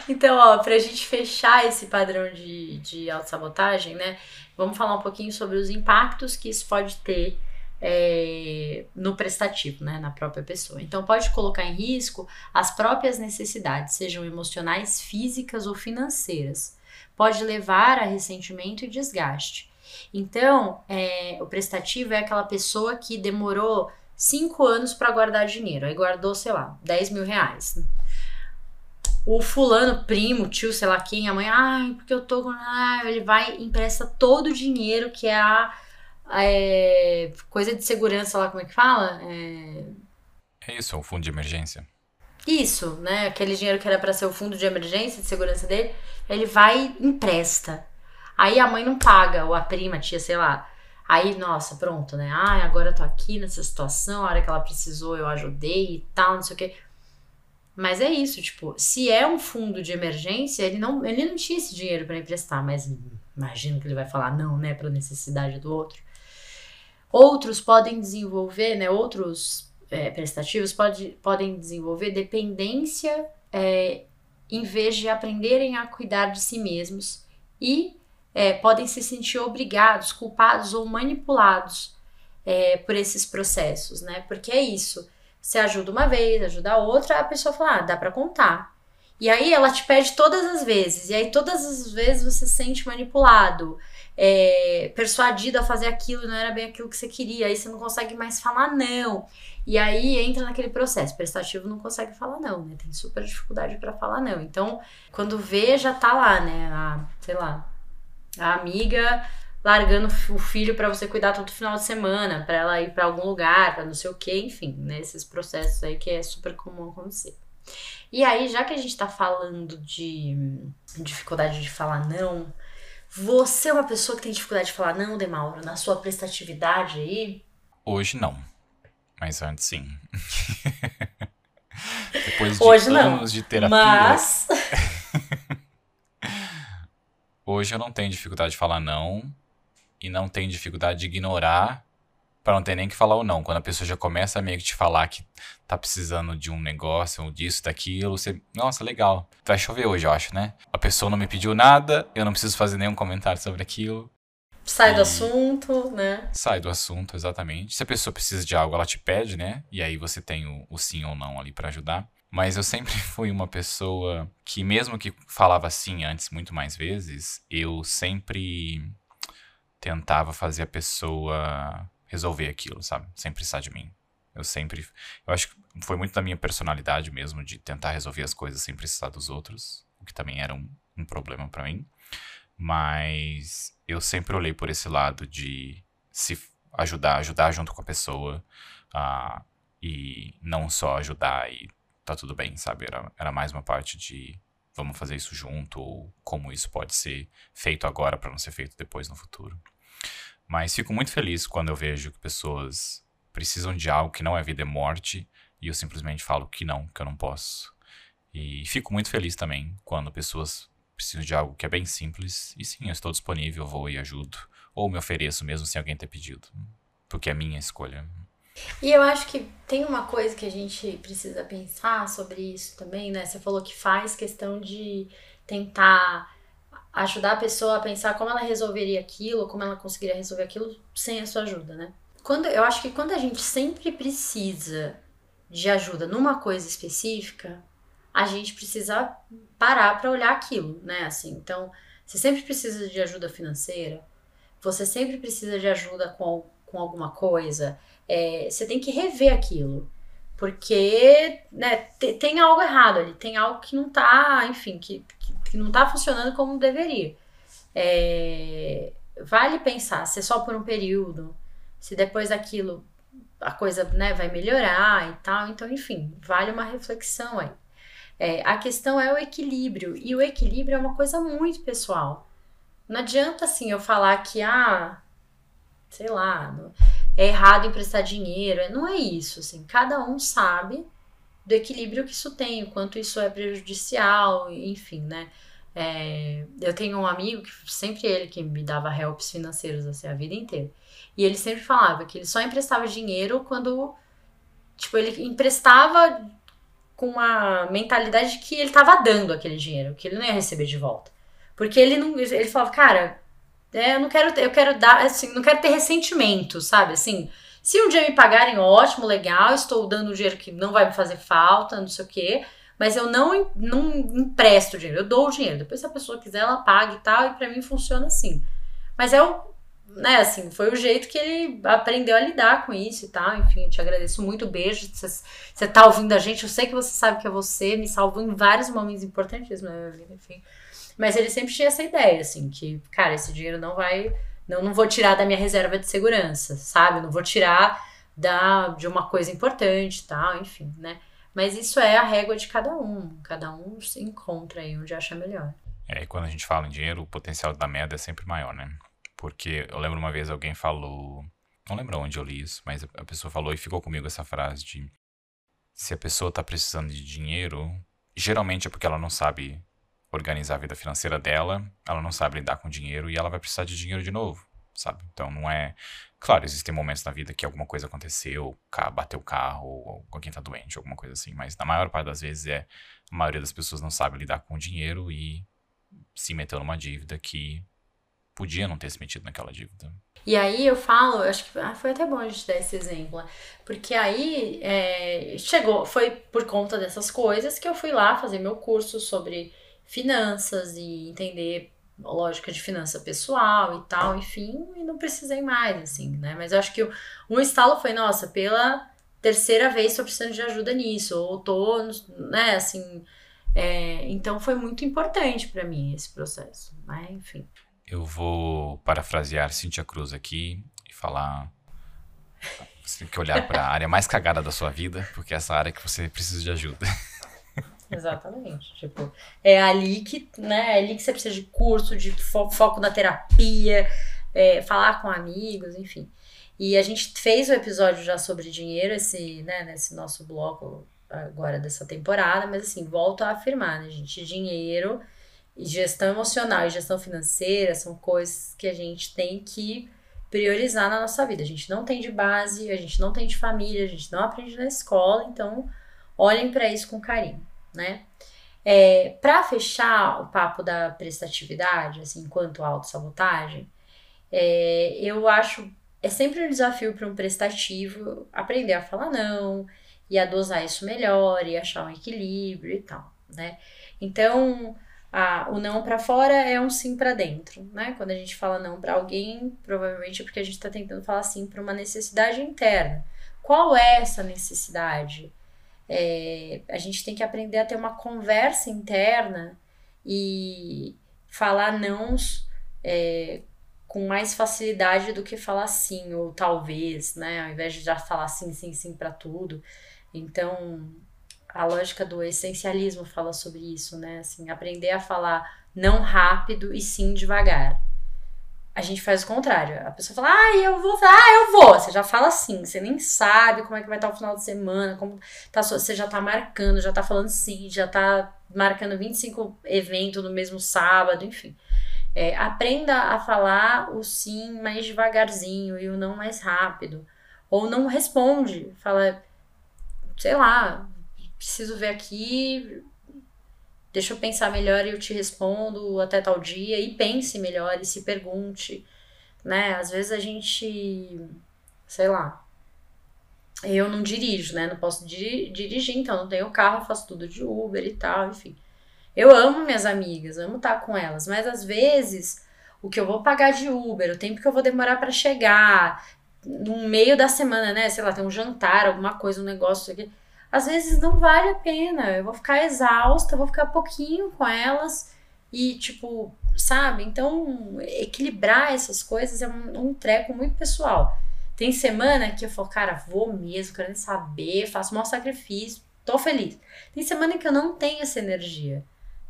Então, ó, pra gente fechar esse padrão de, de autossabotagem, né? Vamos falar um pouquinho sobre os impactos que isso pode ter é, no prestativo, né? Na própria pessoa. Então, pode colocar em risco as próprias necessidades, sejam emocionais, físicas ou financeiras. Pode levar a ressentimento e desgaste. Então, é, o prestativo é aquela pessoa que demorou cinco anos para guardar dinheiro. Aí guardou, sei lá, 10 mil reais o fulano, primo, tio, sei lá quem, a mãe, ai, porque eu tô com. Ah, ele vai empresta todo o dinheiro que é a. É, coisa de segurança lá, como é que fala? É, é isso, é o fundo de emergência. Isso, né? Aquele dinheiro que era para ser o fundo de emergência, de segurança dele, ele vai e empresta. Aí a mãe não paga, ou a prima, a tia, sei lá. Aí, nossa, pronto, né? Ai, agora eu tô aqui nessa situação, a hora que ela precisou eu ajudei e tal, não sei o quê. Mas é isso, tipo, se é um fundo de emergência, ele não, ele não tinha esse dinheiro para emprestar, mas imagino que ele vai falar não, né, para necessidade do outro. Outros podem desenvolver, né, outros é, prestativos pode, podem desenvolver dependência é, em vez de aprenderem a cuidar de si mesmos e é, podem se sentir obrigados, culpados ou manipulados é, por esses processos, né? Porque é isso. Você ajuda uma vez, ajuda a outra, a pessoa fala, ah, dá para contar. E aí ela te pede todas as vezes, e aí todas as vezes você se sente manipulado, é, persuadido a fazer aquilo, não era bem aquilo que você queria, aí você não consegue mais falar não. E aí entra naquele processo, prestativo não consegue falar não, né? Tem super dificuldade para falar não. Então, quando vê, já tá lá, né? A, sei lá, a amiga largando o filho para você cuidar todo final de semana, para ela ir para algum lugar, para não sei o que, enfim, né, processos aí que é super comum acontecer. E aí, já que a gente tá falando de dificuldade de falar não, você é uma pessoa que tem dificuldade de falar não, Demauro, na sua prestatividade aí? Hoje não, mas antes sim. Depois de Hoje anos não, de terapia. Mas. Hoje eu não tenho dificuldade de falar não e não tem dificuldade de ignorar para não ter nem que falar ou não. Quando a pessoa já começa a meio que te falar que tá precisando de um negócio ou disso, daquilo, você, nossa, legal. Vai chover hoje, eu acho, né? A pessoa não me pediu nada, eu não preciso fazer nenhum comentário sobre aquilo. Sai E- do assunto, né? Sai do assunto, exatamente. Se a pessoa precisa de algo, ela te pede, né? E aí você tem o, o sim ou não ali pra ajudar. Mas eu sempre fui uma pessoa que, mesmo que falava sim antes muito mais vezes, eu sempre tentava fazer a pessoa resolver aquilo, sabe? Sem precisar de mim. Eu sempre. Eu acho que foi muito da minha personalidade mesmo, de tentar resolver as coisas sem precisar dos outros, o que também era um, um problema pra mim. Mas eu sempre olhei por esse lado de se ajudar, ajudar junto com a pessoa, ah, e não só ajudar e tá tudo bem, sabe? Era, era mais uma parte de vamos fazer isso junto, ou como isso pode ser feito agora para não ser feito depois no futuro. Mas fico muito feliz quando eu vejo que pessoas precisam de algo que não é vida e morte, e eu simplesmente falo que não, que eu não posso. E fico muito feliz também quando pessoas precisam de algo que é bem simples, e sim, eu estou disponível, vou e ajudo. Ou me ofereço mesmo sem alguém ter pedido. Porque é minha escolha. E eu acho que tem uma coisa que a gente precisa pensar sobre isso também, né? Você falou que faz questão de tentar ajudar a pessoa a pensar como ela resolveria aquilo, como ela conseguiria resolver aquilo sem a sua ajuda, né? Quando, eu acho que quando a gente sempre precisa de ajuda numa coisa específica, a gente precisa parar para olhar aquilo, né? Assim, então, você sempre precisa de ajuda financeira, você sempre precisa de ajuda com, com alguma coisa, é, você tem que rever aquilo. Porque né, te- tem algo errado ali, tem algo que não tá, enfim, que, que, que não tá funcionando como deveria. É, vale pensar se é só por um período, se depois daquilo a coisa né, vai melhorar e tal. Então, enfim, vale uma reflexão aí. É, a questão é o equilíbrio, e o equilíbrio é uma coisa muito pessoal. Não adianta assim eu falar que, ah, sei lá, é errado emprestar dinheiro. Não é isso, assim. Cada um sabe do equilíbrio que isso tem, o quanto isso é prejudicial, enfim, né? É, eu tenho um amigo que sempre ele que me dava helps financeiros assim, a vida inteira. E ele sempre falava que ele só emprestava dinheiro quando, tipo, ele emprestava com uma mentalidade de que ele estava dando aquele dinheiro, que ele não ia receber de volta. Porque ele não, ele falava, cara, é, eu não quero, eu quero dar, assim, não quero ter ressentimento, sabe? Assim, se um dia me pagarem, ótimo, legal, estou dando dinheiro que não vai me fazer falta, não sei o quê, mas eu não, não empresto dinheiro, eu dou o dinheiro. Depois, se a pessoa quiser, ela paga e tal, e pra mim funciona assim. Mas é o, né, assim, foi o jeito que ele aprendeu a lidar com isso e tal. Enfim, eu te agradeço muito, beijo. Você tá ouvindo a gente, eu sei que você sabe que é você, me salvou em vários momentos importantíssimos na minha vida, enfim. Mas ele sempre tinha essa ideia, assim, que, cara, esse dinheiro não vai. Não, não vou tirar da minha reserva de segurança, sabe? Não vou tirar da, de uma coisa importante tal, enfim, né? Mas isso é a régua de cada um. Cada um se encontra aí onde acha melhor. É, e quando a gente fala em dinheiro, o potencial da merda é sempre maior, né? Porque eu lembro uma vez alguém falou. Não lembro onde eu li isso, mas a pessoa falou e ficou comigo essa frase de se a pessoa tá precisando de dinheiro, geralmente é porque ela não sabe organizar a vida financeira dela, ela não sabe lidar com dinheiro e ela vai precisar de dinheiro de novo, sabe? Então não é. Claro, existem momentos na vida que alguma coisa aconteceu, bateu o carro, ou alguém tá doente, alguma coisa assim, mas na maior parte das vezes é. A maioria das pessoas não sabe lidar com dinheiro e se meteu numa dívida que podia não ter se metido naquela dívida. E aí eu falo, acho que ah, foi até bom a gente dar esse exemplo, porque aí é, chegou, foi por conta dessas coisas que eu fui lá fazer meu curso sobre finanças e entender lógica de finança pessoal e tal, enfim, e não precisei mais, assim, né? Mas eu acho que um estalo foi, nossa, pela terceira vez tô precisando de ajuda nisso, ou tô, né, assim, é, então foi muito importante pra mim esse processo, né? Enfim. Eu vou parafrasear Cynthia Cruz aqui e falar. Você tem que olhar para a área mais cagada da sua vida, porque é essa área que você precisa de ajuda. Exatamente. Tipo, é ali que, né, é ali que você precisa de curso, de fo- foco na terapia, é, falar com amigos, enfim. E a gente fez o episódio já sobre dinheiro, esse, né, nesse nosso bloco agora dessa temporada, mas assim, volto a afirmar, né, gente? Dinheiro e gestão emocional e gestão financeira são coisas que a gente tem que priorizar na nossa vida. A gente não tem de base, a gente não tem de família, a gente não aprende na escola, então olhem para isso com carinho né? É, para fechar o papo da prestatividade, assim, enquanto autossabotagem, É, eu acho. É sempre um desafio para um prestativo aprender a falar não e a dosar isso melhor e achar um equilíbrio e tal, né? Então, a, o não para fora é um sim para dentro, né? Quando a gente fala não para alguém, provavelmente é porque a gente está tentando falar sim para uma necessidade interna. Qual é essa necessidade? É, a gente tem que aprender a ter uma conversa interna e falar não é, com mais facilidade do que falar sim ou talvez, né? Ao invés de já falar sim, sim, sim para tudo. Então, a lógica do essencialismo fala sobre isso, né? Assim, aprender a falar não rápido e sim devagar. A gente faz o contrário. A pessoa fala, ah, eu vou, ah, eu vou. Você já fala assim, você nem sabe como é que vai estar o final de semana, como tá, você já tá marcando, já tá falando sim, já tá marcando 25 eventos no mesmo sábado, enfim. É, aprenda a falar o sim mais devagarzinho e o não mais rápido. Ou não responde. Fala, sei lá, preciso ver aqui, deixa eu pensar melhor e eu te respondo até tal dia. E pense melhor e se pergunte, né? Às vezes a gente, sei lá, eu não dirijo, né? Não posso dirigir, então não tenho carro, faço tudo de Uber e tal, enfim. Eu amo minhas amigas, amo estar com elas, mas às vezes o que eu vou pagar de Uber, o tempo que eu vou demorar para chegar, no meio da semana, né? Sei lá, tem um jantar, alguma coisa, um negócio aqui às vezes não vale a pena. Eu vou ficar exausta, vou ficar pouquinho com elas e, tipo, sabe? Então, equilibrar essas coisas é um, um treco muito pessoal. Tem semana que eu falo, cara, vou mesmo, quero saber, faço o maior sacrifício, tô feliz. Tem semana que eu não tenho essa energia.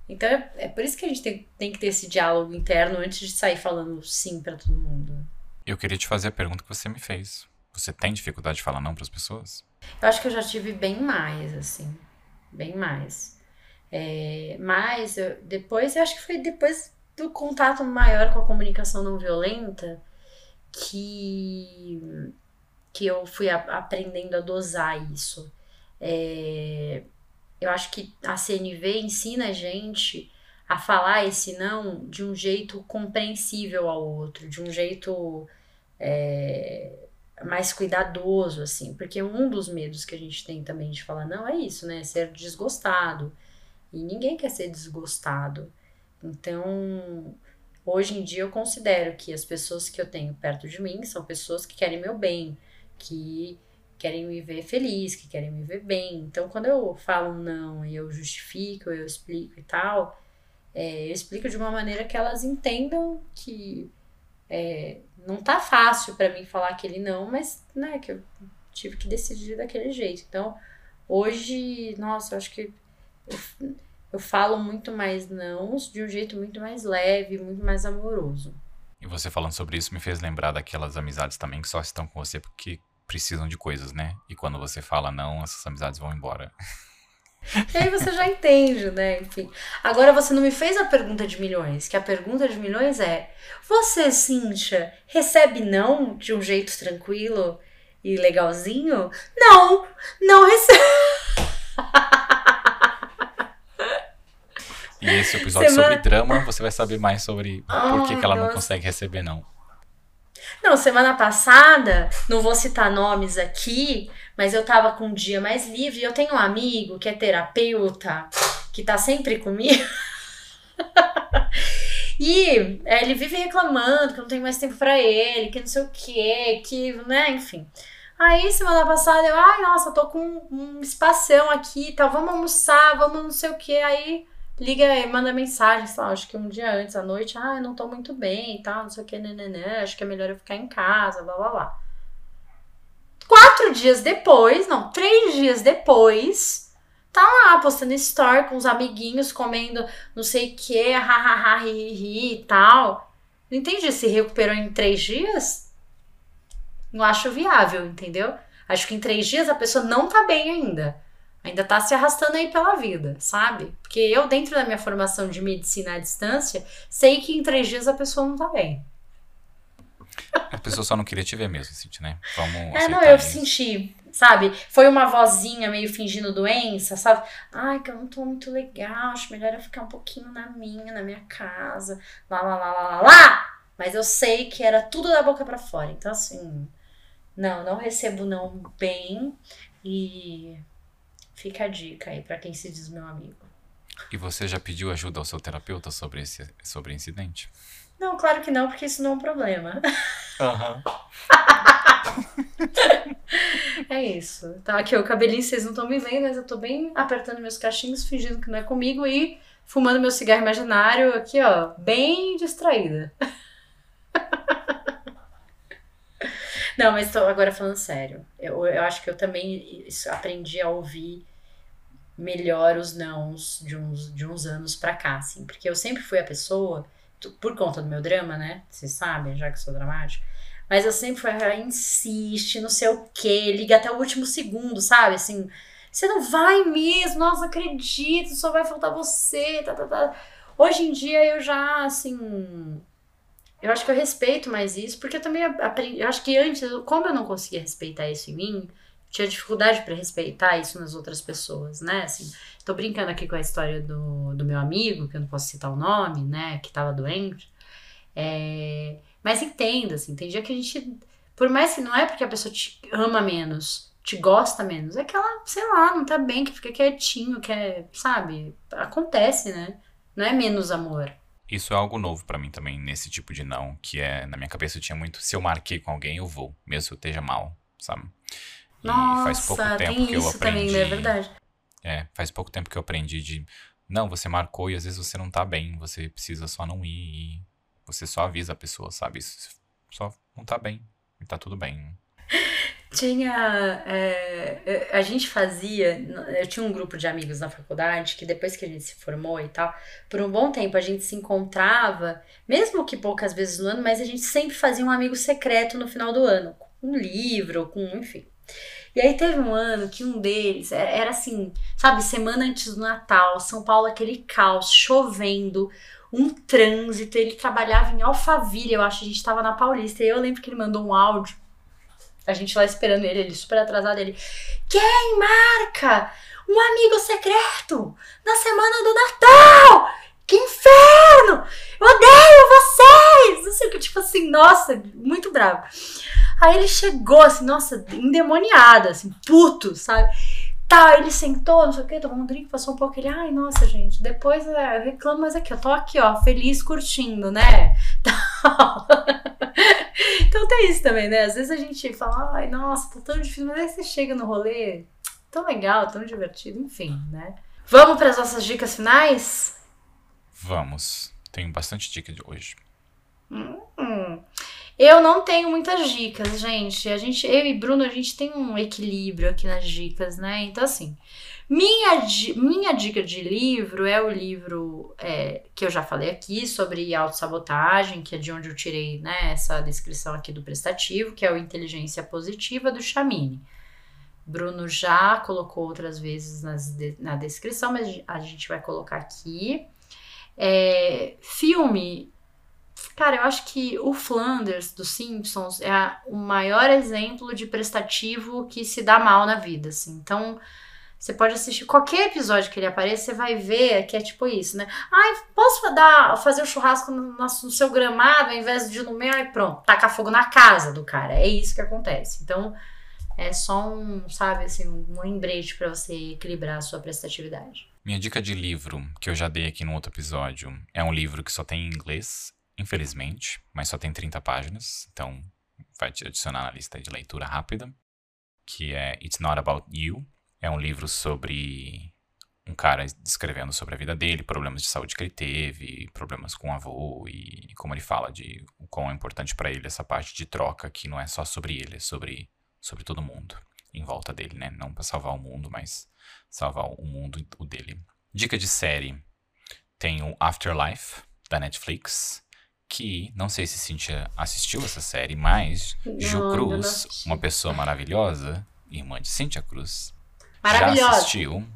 Então é, é por isso que a gente tem, tem que ter esse diálogo interno antes de sair falando sim para todo mundo. Eu queria te fazer a pergunta que você me fez. Você tem dificuldade de falar não para as pessoas? Eu acho que eu já tive bem mais, assim. Bem mais. É, mas eu, depois, eu acho que foi depois do contato maior com a comunicação não violenta que, que eu fui a, aprendendo a dosar isso. É, eu acho que a CNV ensina a gente a falar esse não de um jeito compreensível ao outro, de um jeito é, mais cuidadoso, assim, porque um dos medos que a gente tem também de falar não é isso, né? Ser desgostado. E ninguém quer ser desgostado. Então, hoje em dia eu considero que as pessoas que eu tenho perto de mim são pessoas que querem meu bem, que querem me ver feliz, que querem me ver bem. Então, quando eu falo não e eu justifico, eu explico e tal, é, eu explico de uma maneira que elas entendam que é, não tá fácil para mim falar aquele não, mas, né, que eu tive que decidir daquele jeito. Então, hoje, nossa, eu acho que eu, eu falo muito mais não de um jeito muito mais leve, muito mais amoroso. E você falando sobre isso me fez lembrar daquelas amizades também que só estão com você porque precisam de coisas, né? E quando você fala não, essas amizades vão embora. E aí você já entende, né? Enfim. Agora você não me fez a pergunta de milhões, que a pergunta de milhões é: você, Cíntia, recebe não de um jeito tranquilo e legalzinho? Não, não recebe. E esse episódio Semana... sobre drama, você vai saber mais sobre oh, por que, que ela não consegue receber não. Não, semana passada, não vou citar nomes aqui, mas eu tava com um dia mais livre. Eu tenho um amigo que é terapeuta, que tá sempre comigo. e é, ele vive reclamando que não tem mais tempo para ele, que não sei o que, que, né, enfim. Aí, semana passada, eu, ai, nossa, eu tô com um espação aqui e tal, vamos almoçar, vamos não sei o que. Aí liga e manda mensagem, sei lá, acho que um dia antes, à noite, ah, não tô muito bem e tal, não sei o que, né, acho que é melhor eu ficar em casa, blá blá blá. Quatro dias depois, não, três dias depois, tá lá postando story com os amiguinhos comendo não sei o que, hahaha, ri e tal. Não entendi, se recuperou em três dias? Não acho viável, entendeu? Acho que em três dias a pessoa não tá bem ainda. Ainda tá se arrastando aí pela vida, sabe? Porque eu, dentro da minha formação de medicina à distância, sei que em três dias a pessoa não tá bem. A pessoa só não queria te ver mesmo, Cintia, né? Vamos é, não, eu isso. senti, sabe? Foi uma vozinha meio fingindo doença, sabe? Ai, que eu não tô muito legal, acho melhor eu ficar um pouquinho na minha, na minha casa, lá, lá, lá, lá, lá, lá. Mas eu sei que era tudo da boca para fora. Então, assim, não, não recebo não bem. E fica a dica aí para quem se diz meu amigo. E você já pediu ajuda ao seu terapeuta sobre esse sobre incidente? Não, claro que não, porque isso não é um problema. Aham. é isso. Tá aqui o cabelinho, vocês não estão me vendo, mas eu tô bem apertando meus cachinhos, fingindo que não é comigo e fumando meu cigarro imaginário aqui, ó, bem distraída. Não, mas tô agora falando sério. Eu, eu acho que eu também aprendi a ouvir melhor os nãos de uns, de uns anos pra cá, assim. Porque eu sempre fui a pessoa, por conta do meu drama, né? Vocês sabem, já que sou dramático. Mas eu sempre fui, insiste, não sei o quê, liga até o último segundo, sabe? Assim, você não vai mesmo, nossa, acredito, só vai faltar você, tá, tá, tá. Hoje em dia eu já, assim, eu acho que eu respeito mais isso, porque eu também aprendi. Eu acho que antes, como eu não conseguia respeitar isso em mim, tinha dificuldade para respeitar isso nas outras pessoas, né? Assim, tô brincando aqui com a história do, do meu amigo, que eu não posso citar o nome, né? Que tava doente. É, mas entenda, assim, tem dia que a gente. Por mais que não é porque a pessoa te ama menos, te gosta menos, é que ela, sei lá, não tá bem, que fica quietinho, que é, sabe? Acontece, né? Não é menos amor. Isso é algo novo para mim também, nesse tipo de não, que é, na minha cabeça eu tinha muito, se eu marquei com alguém, eu vou, mesmo que eu esteja mal, sabe? Nossa, faz pouco tempo que eu aprendi. Também, né? É verdade. É, faz pouco tempo que eu aprendi de, não, você marcou e às vezes você não tá bem, você precisa só não ir e você só avisa a pessoa, sabe? Só não tá bem e tá tudo bem. Tinha. É, a gente fazia. Eu tinha um grupo de amigos na faculdade que depois que a gente se formou e tal, por um bom tempo a gente se encontrava, mesmo que poucas vezes no ano, mas a gente sempre fazia um amigo secreto no final do ano, com um livro, com. enfim. E aí teve um ano que um deles era, era assim, sabe, semana antes do Natal, São Paulo, aquele caos, chovendo, um trânsito. Ele trabalhava em Alphaville, eu acho, a gente tava na Paulista. E eu lembro que ele mandou um áudio a gente lá esperando ele, ele super atrasado, ele. Quem marca um amigo secreto na semana do Natal? Que inferno! Eu odeio vocês! Não sei o que, tipo assim, nossa, muito bravo. Aí ele chegou assim, nossa, endemoniado, assim, puto, sabe? Tá, ele sentou, não sei o que, tomou um drink, passou um pouco, ele, ai, nossa, gente, depois é, eu reclamo, mas aqui, eu tô aqui, ó, feliz curtindo, né? então tem isso também, né? Às vezes a gente fala, ai, nossa, tá tão difícil, mas aí você chega no rolê, tão legal, tão divertido, enfim, né? Vamos para as nossas dicas finais? Vamos. Tenho bastante dica de hoje. Hum, eu não tenho muitas dicas, gente. A gente, eu e Bruno, a gente tem um equilíbrio aqui nas dicas, né? Então, assim, minha, minha dica de livro é o livro é, que eu já falei aqui sobre autossabotagem, que é de onde eu tirei né, essa descrição aqui do prestativo, que é o Inteligência Positiva do Chamini. Bruno já colocou outras vezes nas, na descrição, mas a gente vai colocar aqui. É, filme, cara, eu acho que o Flanders dos Simpsons é o maior exemplo de prestativo que se dá mal na vida, assim. Então, você pode assistir qualquer episódio que ele apareça, você vai ver que é tipo isso, né? Ai, posso dar, fazer o um churrasco no, no, seu gramado ao invés de no meu? E pronto, tacar fogo na casa do cara. É isso que acontece. Então, é só um, sabe, assim, um lembrete para você equilibrar a sua prestatividade. Minha dica de livro, que eu já dei aqui no outro episódio, é um livro que só tem em inglês, infelizmente, mas só tem 30 páginas, então vai te adicionar na lista de leitura rápida, que é It's Not About You, é um livro sobre um cara descrevendo sobre a vida dele, problemas de saúde que ele teve, problemas com o avô e como ele fala de o quão é importante para ele essa parte de troca que não é só sobre ele, é sobre sobre todo mundo em volta dele, né? Não para salvar o mundo, mas salvar o mundo o dele. Dica de série tem o Afterlife da Netflix, que não sei se Cintia assistiu essa série, mas não, Ju Cruz, uma pessoa maravilhosa, irmã de Cintia Cruz, Maravilhosa. Já assistiu.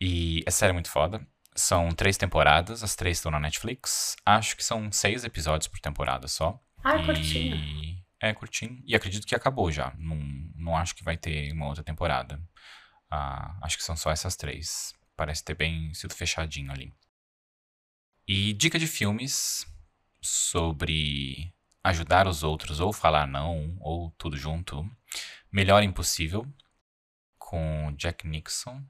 E é série muito foda. São três temporadas, as três estão na Netflix. Acho que são seis episódios por temporada só. Ah, é e... curtinho. É, curtinho. E acredito que acabou já. Não, não acho que vai ter uma outra temporada. Ah, acho que são só essas três. Parece ter bem sido fechadinho ali. E dica de filmes sobre ajudar os outros ou falar não, ou tudo junto. Melhor Impossível, com Jack Nixon.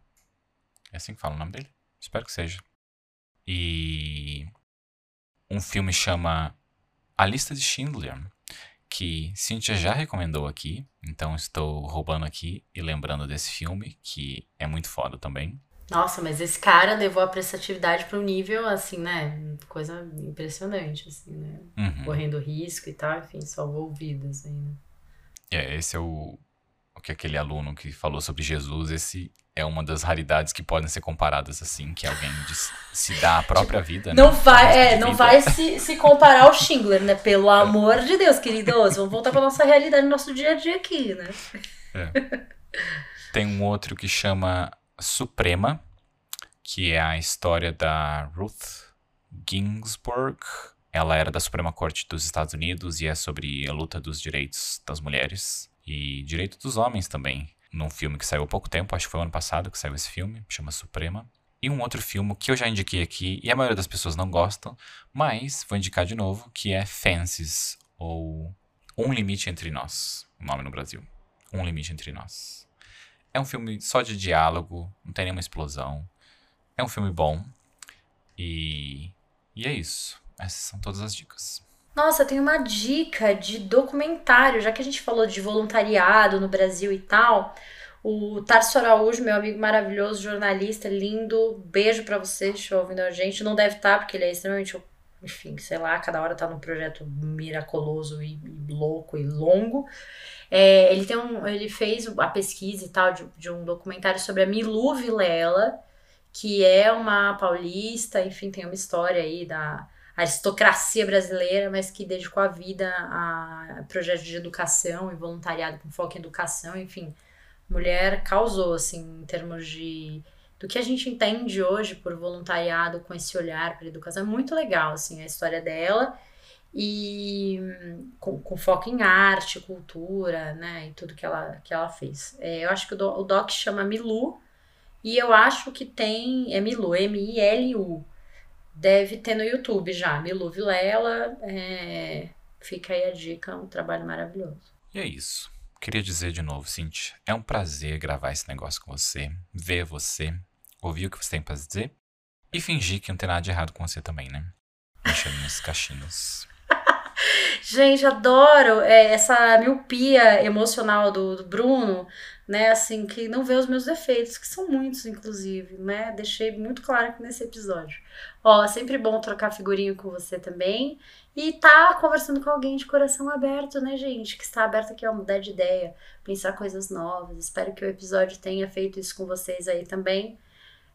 É assim que fala o nome dele? Espero que seja. E um filme chama A Lista de Schindler, que Cynthia já recomendou aqui, então estou roubando aqui e lembrando desse filme, que é muito foda também. Nossa, mas esse cara levou a prestatividade para um nível, assim, né? Coisa impressionante, assim, né? Uhum. Correndo risco e tal, enfim, salvou vidas aí, né? É, esse é o, o que aquele aluno que falou sobre Jesus, esse é uma das raridades que podem ser comparadas assim, que alguém diz, se dá a própria vida. Não né? vai, é, não vai se, se comparar ao Schindler, né? Pelo amor de Deus, queridos. Vamos voltar para nossa realidade, nosso dia a dia aqui, né? É. Tem um outro que chama Suprema, que é a história da Ruth Ginsburg. Ela era da Suprema Corte dos Estados Unidos e é sobre a luta dos direitos das mulheres e direito dos homens também. Num filme que saiu há pouco tempo, acho que foi ano passado que saiu esse filme, chama Suprema. E um outro filme que eu já indiquei aqui, e a maioria das pessoas não gostam, mas vou indicar de novo, que é Fences, ou Um Limite Entre Nós, o nome no Brasil. Um Limite Entre Nós. É um filme só de diálogo, não tem nenhuma explosão. É um filme bom. E, e é isso. Essas são todas as dicas. Nossa, tem uma dica de documentário, já que a gente falou de voluntariado no Brasil e tal. O Tarso Araújo, meu amigo maravilhoso, jornalista, lindo, beijo para você, estiver ouvindo a gente. Não deve estar, tá, porque ele é extremamente, enfim, sei lá, cada hora tá num projeto miraculoso e, e louco e longo. É, ele, tem um, ele fez a pesquisa e tal de, de um documentário sobre a Milu Vilela, que é uma paulista, enfim, tem uma história aí da aristocracia brasileira, mas que dedicou a vida a projetos de educação e voluntariado com foco em educação, enfim. Mulher causou, assim, em termos de do que a gente entende hoje por voluntariado com esse olhar para educação. É muito legal, assim, a história dela e com, com, foco em arte, cultura, né, e tudo que ela, que ela fez. É, eu acho que o, do, o doc chama Milu, e eu acho que tem, é Milu, M-I-L-U, deve ter no YouTube já, Milu Vilela, é, fica aí a dica, um trabalho maravilhoso. E é isso. Queria dizer de novo, Cintia, é um prazer gravar esse negócio com você, ver você, ouvir o que você tem para dizer e fingir que não tem nada de errado com você também, né? Mexendo nos cachinhos. Gente, adoro é, essa miopia emocional do, do, Bruno, né? Assim, que não vê os meus defeitos, que são muitos, inclusive, né? Deixei muito claro aqui nesse episódio. Ó, sempre bom trocar figurinho com você também. E tá conversando com alguém de coração aberto, né, gente? Que está aberto aqui a mudar de ideia, pensar coisas novas. Espero que o episódio tenha feito isso com vocês aí também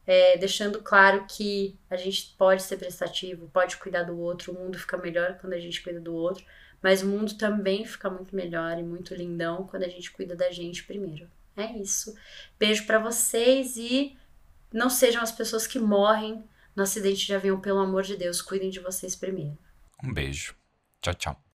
é, deixando claro que a gente pode ser prestativo, pode cuidar do outro, o mundo fica melhor quando a gente cuida do outro, mas o mundo também fica muito melhor e muito lindão quando a gente cuida da gente primeiro. É isso. Beijo para vocês e não sejam as pessoas que morrem no acidente de avião, pelo amor de Deus, cuidem de vocês primeiro. Um beijo. Tchau, tchau.